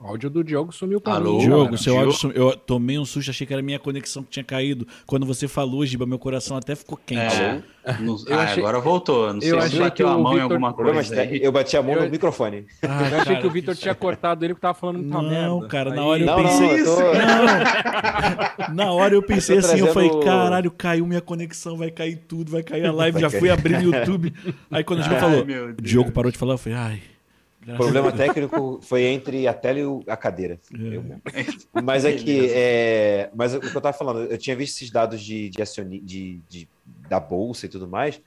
Speaker 2: O áudio do Diogo sumiu para
Speaker 3: Alô, mim. Diogo, seu áudio sumiu. Eu tomei um susto, achei que era minha conexão que tinha caído. Quando você falou, Giba, meu coração até ficou quente.
Speaker 4: É. No... Ah, achei... agora voltou. Não sei eu se bateu a mão Victor... em alguma coisa.
Speaker 1: Eu bati a mão eu... no microfone.
Speaker 2: Ah, eu achei que o Vitor tinha cortado ele que tava falando muita
Speaker 3: não,
Speaker 2: merda.
Speaker 3: Não, cara, na hora eu não, pensei. Não, tô... não, Na hora eu pensei eu assim, trazendo... eu falei, caralho, caiu minha conexão, vai cair tudo, vai cair a live. Já fui abrir no YouTube. Aí quando o Giba falou, o Diogo parou de falar, eu falei, ai.
Speaker 1: O problema técnico foi entre a tela e a cadeira. É. Mas é que, é, mas o que eu estava falando, eu tinha visto esses dados de, de, acioni, de, de, da bolsa e tudo mais.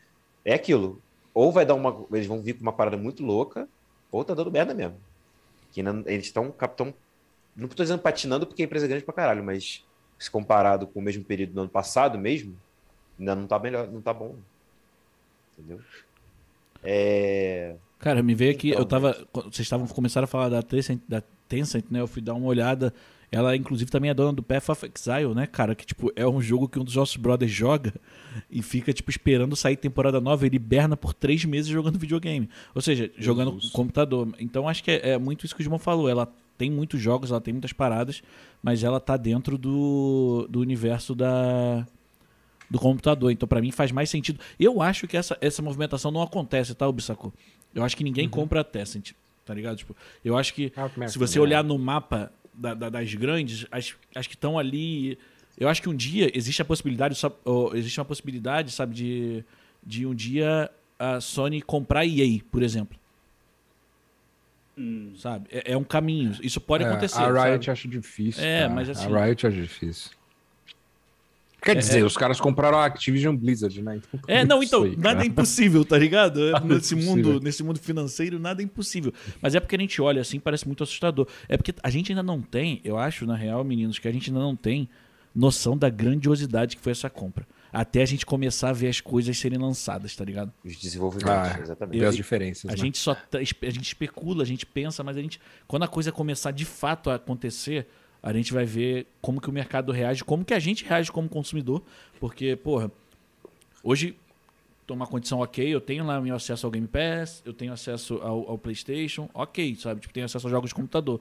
Speaker 1: É aquilo. Ou vai dar uma. Eles vão vir com uma parada muito louca, ou tá dando merda mesmo. Que ainda, eles estão captão. Não estou dizendo patinando porque a empresa é grande pra caralho, mas se comparado com o mesmo período do ano passado mesmo, ainda não tá melhor, não tá bom. Entendeu? É...
Speaker 3: Cara, me veio aqui, então, eu tava. Vocês estavam começaram a falar da Tencent, da Tencent, né? Eu fui dar uma olhada. Ela, inclusive, também é dona do Path of Exile, né, cara? Que, tipo, é um jogo que um dos nossos brothers joga e fica, tipo, esperando sair temporada nova. Ele hiberna por três meses jogando videogame. Ou seja, Meu jogando Deus. computador. Então, acho que é, é, muito isso que o João falou. Ela tem muitos jogos, ela tem muitas paradas, mas ela tá dentro do, do universo da do computador. Então, para mim, faz mais sentido. Eu acho que essa, essa movimentação não acontece, tá, Obsaco? Eu acho que ninguém uhum. compra a Tencent, tá ligado? Tipo, eu acho que ah, se você olhar no mapa da, da, das grandes, as, as que estão ali. Eu acho que um dia existe a possibilidade, existe uma possibilidade, sabe, de, de um dia a Sony comprar a EA, por exemplo. Hum. Sabe? É, é, um caminho. Isso pode é, acontecer. A
Speaker 2: Riot sabe? acho difícil.
Speaker 3: É, mas assim.
Speaker 2: A Riot acho difícil. Quer dizer, é, os caras compraram a Activision Blizzard, né?
Speaker 3: Então, é, não, então, sei, nada é impossível, tá ligado? Nada é nesse, é mundo, nesse mundo financeiro, nada é impossível. Mas é porque a gente olha assim, parece muito assustador. É porque a gente ainda não tem, eu acho, na real, meninos, que a gente ainda não tem noção da grandiosidade que foi essa compra. Até a gente começar a ver as coisas serem lançadas, tá ligado?
Speaker 1: Os desenvolvimentos, ah,
Speaker 2: exatamente. Ver as diferenças.
Speaker 3: A né? gente só a gente especula, a gente pensa, mas a gente quando a coisa começar de fato a acontecer, a gente vai ver como que o mercado reage, como que a gente reage como consumidor, porque, porra, hoje tô uma condição ok, eu tenho lá meu acesso ao Game Pass, eu tenho acesso ao, ao PlayStation, ok, sabe? Tipo, tenho acesso a jogos de computador.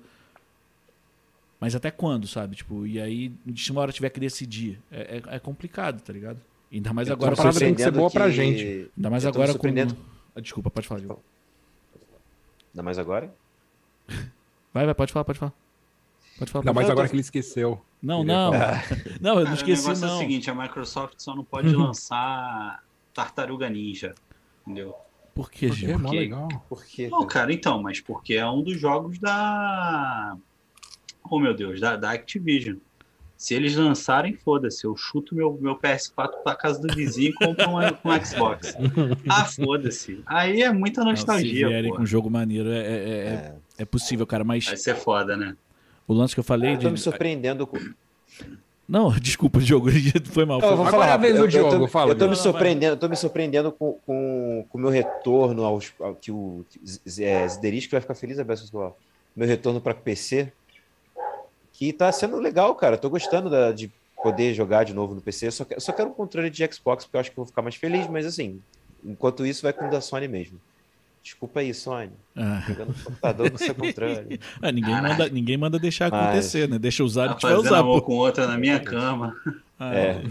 Speaker 3: Mas até quando, sabe? Tipo, e aí, de uma hora tiver que decidir. É, é, é complicado, tá ligado? Ainda mais eu agora. A
Speaker 2: parada tem que ser boa que... pra gente.
Speaker 3: Ainda mais agora com. Ah, desculpa, pode falar. Ainda
Speaker 1: mais agora?
Speaker 3: Vai, vai, pode falar, pode falar.
Speaker 2: Pode falar. Não, mas agora tô... que ele esqueceu.
Speaker 3: Não, não. Não, eu não esqueci, o não.
Speaker 4: é o seguinte, a Microsoft só não pode uhum. lançar Tartaruga Ninja, entendeu?
Speaker 3: Por que,
Speaker 2: gente? Porque,
Speaker 3: porque...
Speaker 2: legal.
Speaker 4: Por quê? Não, cara, então, mas porque é um dos jogos da... Oh, meu Deus, da, da Activision. Se eles lançarem, foda-se, eu chuto meu, meu PS4 pra casa do vizinho e compro um, um Xbox. Ah, foda-se. Aí é muita nostalgia,
Speaker 3: não, Se vierem com um jogo maneiro, é, é, é, é, é possível, cara, mas...
Speaker 4: Vai ser foda, né?
Speaker 3: O lance que eu falei.
Speaker 1: Eu tô de... me surpreendendo com.
Speaker 3: Não, desculpa, Diogo, foi mal. Foi
Speaker 1: eu vou falar Agora é a vez do Diogo, eu tô, fala. Eu tô me surpreendendo, eu tô me surpreendendo com, com, com o meu retorno aos, ao que o é, Ziderisco vai ficar feliz a o meu retorno para PC, que tá sendo legal, cara. Tô gostando da, de poder jogar de novo no PC. Eu só, só quero um controle de Xbox, porque eu acho que eu vou ficar mais feliz, mas assim, enquanto isso vai com o da Sony mesmo. Desculpa aí, Sony. Ah. Pegando o computador no seu controle.
Speaker 3: Ah, ninguém, manda, ninguém manda deixar acontecer, Mas... né? Deixa usar
Speaker 4: tá e vai usar. Amor com outra na minha cama.
Speaker 1: Ah, é.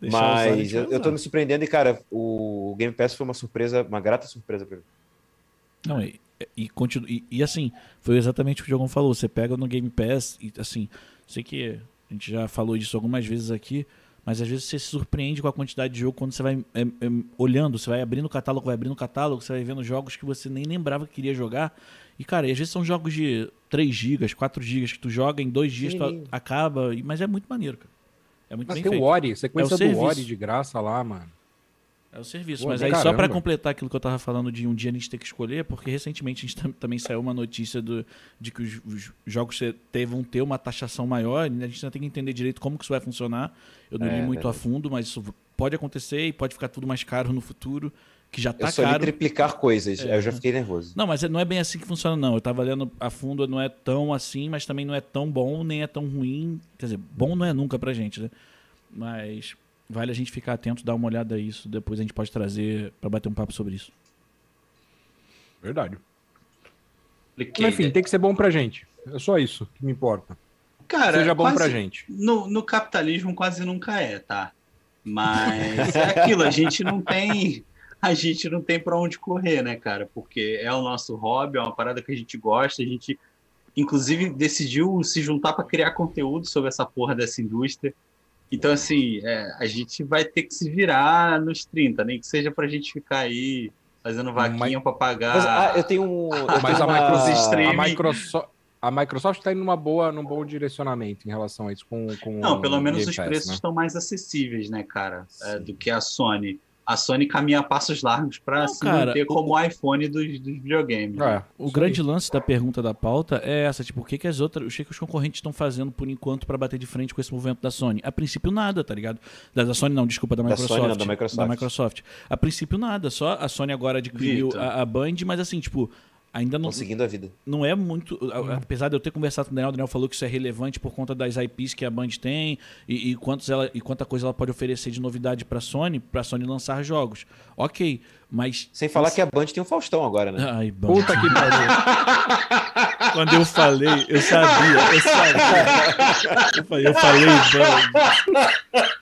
Speaker 1: Mas eu, eu tô me surpreendendo e, cara, o Game Pass foi uma surpresa, uma grata surpresa pra mim.
Speaker 3: Não, e, e, continu, e, e, assim, foi exatamente o que o Diogão falou. Você pega no Game Pass e assim, sei que a gente já falou disso algumas vezes aqui, mas às vezes você se surpreende com a quantidade de jogo quando você vai é, é, olhando, você vai abrindo o catálogo, vai abrindo o catálogo, você vai vendo jogos que você nem lembrava que queria jogar. E, cara, às vezes são jogos de 3 GB, 4 GB que tu joga em dois dias, tu acaba. Mas é muito maneiro, cara. É muito
Speaker 2: mas
Speaker 3: bem
Speaker 2: tem
Speaker 3: feito.
Speaker 2: o Ori, sequência é o do Ori de graça lá, mano.
Speaker 3: É o serviço. Pô, mas aí, caramba. só para completar aquilo que eu tava falando de um dia a gente ter que escolher, porque recentemente a gente também saiu uma notícia do, de que os, os jogos vão ter uma taxação maior, e a gente ainda tem que entender direito como que isso vai funcionar. Eu não é, li muito a fundo, mas isso pode acontecer e pode ficar tudo mais caro no futuro, que já tá eu só caro.
Speaker 1: triplicar coisas, é. eu já fiquei nervoso.
Speaker 3: Não, mas não é bem assim que funciona, não. Eu tava lendo a fundo, não é tão assim, mas também não é tão bom, nem é tão ruim. Quer dizer, bom não é nunca pra gente, né? Mas vale a gente ficar atento, dar uma olhada nisso. Depois a gente pode trazer para bater um papo sobre isso.
Speaker 2: Verdade. enfim, tem que ser bom pra gente. É só isso que me importa.
Speaker 4: Cara, seja bom pra gente. No, no capitalismo quase nunca é, tá? Mas é aquilo, a gente não tem a gente não tem para onde correr, né, cara? Porque é o nosso hobby, é uma parada que a gente gosta, a gente inclusive decidiu se juntar para criar conteúdo sobre essa porra dessa indústria. Então, assim, é, a gente vai ter que se virar nos 30, nem que seja para a gente ficar aí fazendo vaquinha para pagar.
Speaker 1: Mas, ah, eu tenho um. Eu
Speaker 2: mas tenho a, Microsoft, a Microsoft. A Microsoft está indo numa boa, num bom direcionamento em relação a isso com, com
Speaker 4: Não, pelo menos os Pass, preços né? estão mais acessíveis, né, cara? É, do que a Sony. A Sony caminha a passos largos para se cara, manter como o iPhone dos, dos videogames.
Speaker 3: É, o grande lance da pergunta da pauta é essa, tipo, o que, que as outras, o que, que os concorrentes estão fazendo por enquanto para bater de frente com esse movimento da Sony? A princípio nada, tá ligado? Da, da Sony não, desculpa, da Microsoft. Da, Sony, não, da Microsoft. Da Microsoft. A princípio nada, só a Sony agora adquiriu a, a Band, mas assim, tipo, ainda não.
Speaker 1: Conseguindo a vida.
Speaker 3: Não é muito. Hum. Apesar de eu ter conversado com o Daniel, o Daniel falou que isso é relevante por conta das IPs que a Band tem e, e, quantos ela, e quanta coisa ela pode oferecer de novidade para a Sony, para a Sony lançar jogos. Ok, mas.
Speaker 1: Sem falar que a Band tem um Faustão agora, né?
Speaker 3: Ai, Band. Puta que pariu. Quando eu falei, eu sabia, eu sabia. Eu falei, eu falei Band.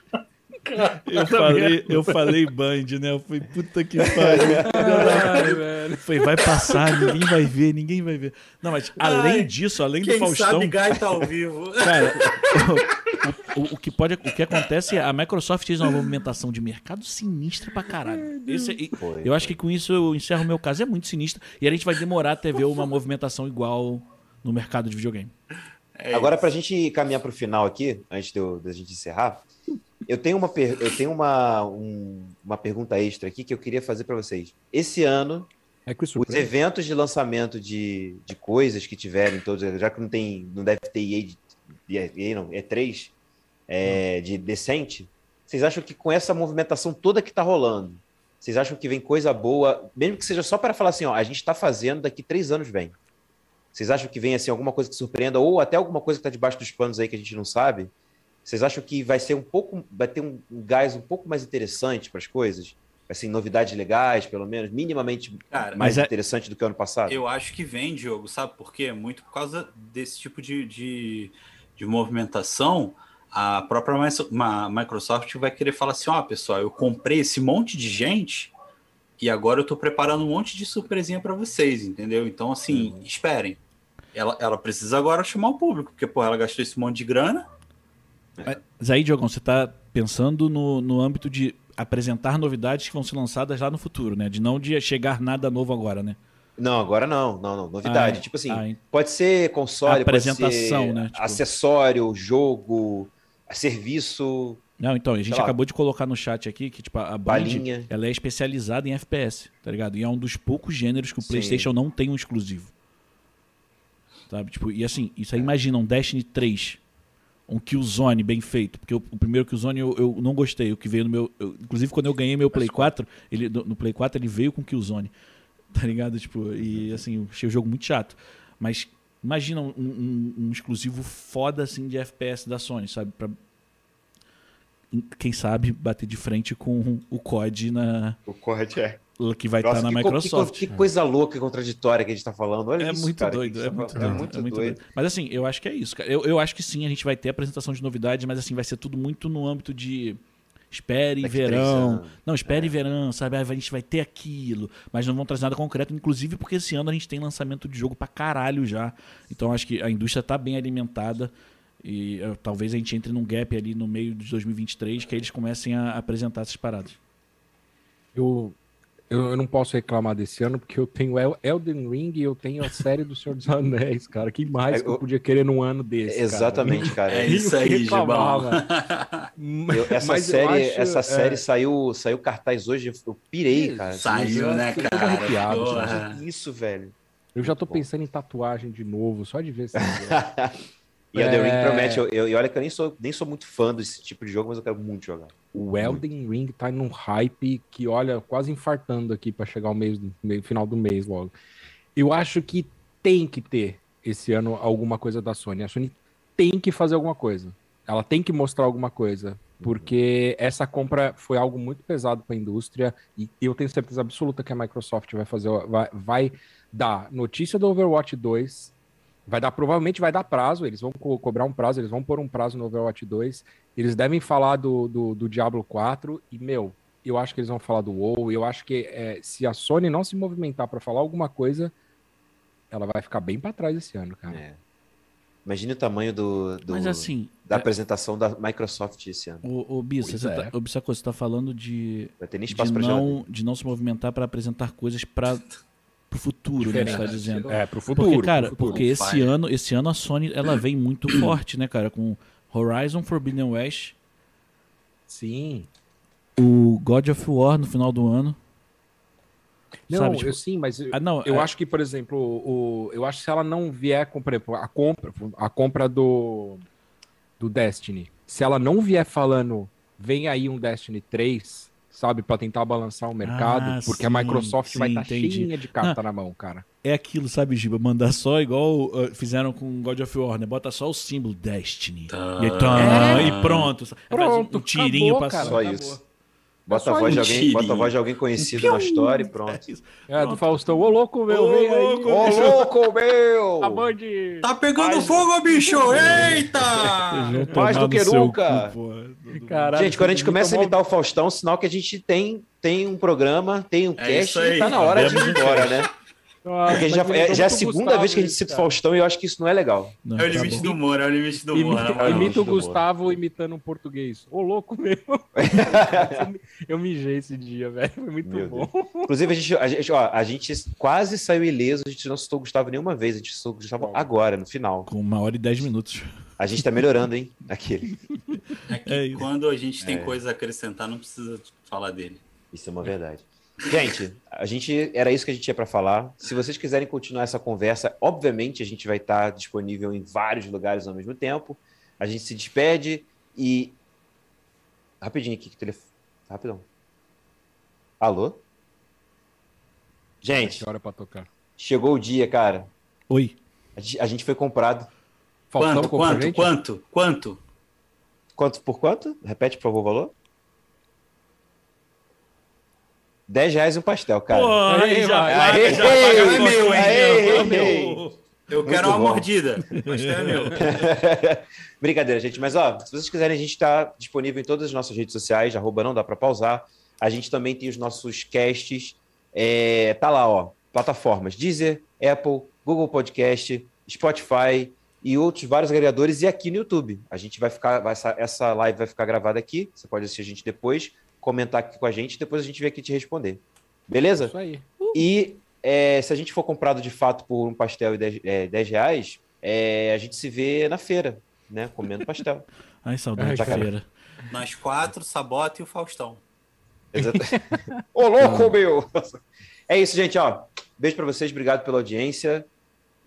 Speaker 3: Eu falei, eu falei Band, né? Eu fui puta que pariu. Foi, vai passar, ninguém vai ver, ninguém vai ver. Não, mas além Ai, disso, além do Faustão. Sabe
Speaker 4: Guy tá ao vivo.
Speaker 3: Cara, o, o, o, que pode, o que acontece é a Microsoft fez uma movimentação de mercado sinistra pra caralho. Esse, eu acho que com isso eu encerro o meu caso. É muito sinistro. E a gente vai demorar até ver uma movimentação igual no mercado de videogame.
Speaker 1: É Agora, pra gente caminhar pro final aqui, antes da gente encerrar, eu tenho uma, per... eu tenho uma, um... uma pergunta extra aqui que eu queria fazer para vocês. Esse ano, é os eventos de lançamento de, de coisas que tiverem todos, já que não tem, não deve ter EA, de, EA não, E3 é, de decente, vocês acham que com essa movimentação toda que está rolando, vocês acham que vem coisa boa, mesmo que seja só para falar assim, ó, a gente está fazendo, daqui três anos vem. Vocês acham que vem assim alguma coisa que surpreenda ou até alguma coisa que está debaixo dos panos aí que a gente não sabe? Vocês acham que vai ser um pouco, vai ter um, gás um pouco mais interessante para as coisas? Assim, novidades legais, pelo menos, minimamente Cara, mais é... interessante do que o ano passado?
Speaker 4: Eu acho que vem, Diogo, sabe por quê? Muito por causa desse tipo de, de, de movimentação. A própria Microsoft vai querer falar assim: ó, oh, pessoal, eu comprei esse monte de gente e agora eu estou preparando um monte de surpresinha para vocês, entendeu? Então, assim, uhum. esperem. Ela, ela precisa agora chamar o público, porque, pô, ela gastou esse monte de grana
Speaker 3: mas aí, Diogão, você está pensando no, no âmbito de apresentar novidades que vão ser lançadas lá no futuro, né? De não de chegar nada novo agora, né?
Speaker 1: Não, agora não, não, não. Novidade. Ah, é. tipo assim, ah, pode ser console,
Speaker 3: apresentação,
Speaker 1: pode ser
Speaker 3: né?
Speaker 1: Tipo... acessório, jogo, serviço.
Speaker 3: Não, então, a gente acabou de colocar no chat aqui que, tipo, a Band, Balinha. ela é especializada em FPS, tá ligado? E é um dos poucos gêneros que o Sim. PlayStation não tem um exclusivo. Sabe? Tipo, e assim, isso aí imagina um Destiny 3 um Killzone bem feito. Porque o, o primeiro Killzone eu, eu não gostei. O que veio no meu. Eu, inclusive, quando eu ganhei meu Play 4, ele, no, no Play 4 ele veio com Killzone. Tá ligado? Tipo, e assim, achei o jogo muito chato. Mas imagina um, um, um exclusivo foda assim de FPS da Sony, sabe? Pra, quem sabe bater de frente com o COD na.
Speaker 1: O COD é
Speaker 3: que vai estar na
Speaker 1: que,
Speaker 3: Microsoft.
Speaker 1: Que, que, coisa louca e contraditória que a gente está falando. Olha
Speaker 3: é,
Speaker 1: isso,
Speaker 3: muito
Speaker 1: cara,
Speaker 3: doido, é, muito doido, é muito, é muito doido. Mas assim, eu acho que é isso, cara. Eu, eu acho que sim, a gente vai ter apresentação de novidades, mas assim, vai ser tudo muito no âmbito de espere Daqui verão. Não, espere é. verão, sabe? A gente vai ter aquilo, mas não vão trazer nada concreto, inclusive porque esse ano a gente tem lançamento de jogo pra caralho já. Então acho que a indústria tá bem alimentada e uh, talvez a gente entre num gap ali no meio de 2023 que eles comecem a apresentar essas paradas.
Speaker 2: Eu eu, eu, não posso reclamar desse ano, porque eu tenho Elden Ring e eu tenho a série do Senhor dos Anéis, cara. Que mais é, que eu podia querer num ano desse?
Speaker 1: Exatamente, cara.
Speaker 4: cara. É isso aí, Gibão.
Speaker 1: essa série, acho, essa é... série saiu, saiu cartaz hoje, eu pirei, cara.
Speaker 4: Saiu, né, cara? Arrepiado,
Speaker 1: isso, velho.
Speaker 2: Eu já tô pensando em tatuagem de novo, só de ver esse
Speaker 1: E Elden Ring é. promete. Eu, eu, e olha que eu nem sou, nem sou muito fã desse tipo de jogo, mas eu quero muito jogar.
Speaker 2: O Elden Ring tá num hype que, olha, quase infartando aqui para chegar o mês, final do mês logo. Eu acho que tem que ter esse ano alguma coisa da Sony. A Sony tem que fazer alguma coisa. Ela tem que mostrar alguma coisa. Porque essa compra foi algo muito pesado para a indústria e eu tenho certeza absoluta que a Microsoft vai fazer, vai, vai dar notícia do Overwatch 2 Vai dar, provavelmente vai dar prazo, eles vão co cobrar um prazo, eles vão pôr um prazo no Overwatch 2. Eles devem falar do, do, do Diablo 4 e, meu, eu acho que eles vão falar do WoW. Eu acho que é, se a Sony não se movimentar para falar alguma coisa, ela vai ficar bem para trás esse ano, cara. É.
Speaker 1: Imagine o tamanho do, do
Speaker 3: Mas, assim,
Speaker 1: da é... apresentação da Microsoft esse ano.
Speaker 3: O, o Bissa, você, é. tá, você está falando de, vai ter nem espaço de, não, de não se movimentar para apresentar coisas para pro futuro, né? Você tá dizendo.
Speaker 2: É, pro futuro.
Speaker 3: Porque, cara,
Speaker 2: futuro.
Speaker 3: porque esse ano, esse ano a Sony ela vem muito forte, né, cara? Com Horizon Forbidden West.
Speaker 2: Sim.
Speaker 3: o God of War no final do ano.
Speaker 2: Não, sabe, tipo... eu sim, mas eu, ah, não, eu é... acho que, por exemplo, o, eu acho que se ela não vier com a compra, a compra do, do Destiny, se ela não vier falando, vem aí um Destiny 3, sabe, para tentar balançar o mercado, ah, porque sim, a Microsoft sim, vai estar tá cheinha de carta na mão, cara.
Speaker 3: É aquilo, sabe, Giba? Mandar só igual uh, fizeram com God of War, né? Bota só o símbolo Destiny. Tá. E, tá, é. e pronto.
Speaker 2: Pronto, um tirinho
Speaker 1: acabou, pra Só isso. Bota, a voz, de alguém, bota a voz de alguém conhecido na história e pronto.
Speaker 2: É, do Faustão. Ô, louco, meu, ô, vem louco, aí.
Speaker 1: Ô, louco, meu!
Speaker 2: A Band...
Speaker 4: Tá pegando fogo, bicho! Eita!
Speaker 1: Mais do que nunca. Caralho, gente, quando a gente começa a imitar o Faustão, sinal que a gente tem, tem um programa, tem um é cast e tá na hora de ir embora, né? Porque já, é, já é a segunda Gustavo, vez que a gente cita o Faustão e eu acho que isso não é legal. Não,
Speaker 4: é o limite tá do humor, é o limite do humor.
Speaker 2: Imita, é imita o Gustavo humor. imitando um português. Ô, louco mesmo. eu mijei esse dia, velho. Foi muito Meu bom. Deus.
Speaker 1: Inclusive, a gente, a, gente, ó, a gente quase saiu ileso, a gente não citou o Gustavo nenhuma vez, a gente citou o Gustavo agora, no final.
Speaker 3: Com uma hora e dez minutos.
Speaker 1: A gente tá melhorando, hein? Aquele.
Speaker 4: É, é quando a gente tem é. coisa a acrescentar, não precisa falar dele.
Speaker 1: Isso é uma verdade. Gente, a gente era isso que a gente tinha para falar. Se vocês quiserem continuar essa conversa, obviamente a gente vai estar disponível em vários lugares ao mesmo tempo. A gente se despede e rapidinho aqui, telefone. Rapidão. Alô? Gente,
Speaker 2: hora para tocar.
Speaker 1: Chegou o dia, cara.
Speaker 3: Oi.
Speaker 1: A gente foi comprado.
Speaker 4: Quanto? Quanto? Quanto? Quanto?
Speaker 1: Quanto por quanto? Repete, por favor, o valor. 10 reais um pastel, cara. Pô,
Speaker 4: aí, já, aí, já, paga é meu, hein? Aí, meu. Eu quero uma bom. mordida. Pastel é meu.
Speaker 1: Brincadeira, gente. Mas, ó, se vocês quiserem, a gente está disponível em todas as nossas redes sociais, arroba não dá para pausar. A gente também tem os nossos casts. É, tá lá, ó, plataformas Deezer, Apple, Google Podcast, Spotify e outros vários agregadores e aqui no YouTube. A gente vai ficar, vai, essa live vai ficar gravada aqui. Você pode assistir a gente depois comentar aqui com a gente, depois a gente vem aqui te responder. Beleza? Isso aí. Uh. E é, se a gente for comprado de fato por um pastel e 10, é, 10 reais, é, a gente se vê na feira, né? Comendo pastel.
Speaker 3: Ai, saudade da feira.
Speaker 4: Nós quatro, Sabota e o Faustão.
Speaker 1: Exato. Ô, louco, meu! É isso, gente, ó. Beijo para vocês, obrigado pela audiência.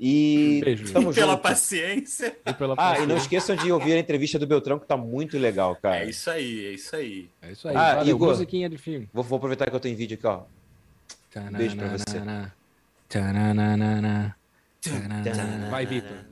Speaker 1: E
Speaker 4: Beijo. Estamos pela junto. paciência.
Speaker 1: E pela ah, e não esqueçam de ouvir a entrevista do Beltrão, que tá muito legal, cara.
Speaker 4: É isso aí, é isso aí.
Speaker 2: É isso aí. Ah, Valeu, Igor, musiquinha de filme.
Speaker 1: Vou, vou, aproveitar que eu em vídeo aqui, ó. Beijo pra você.
Speaker 2: Vai, Vitor.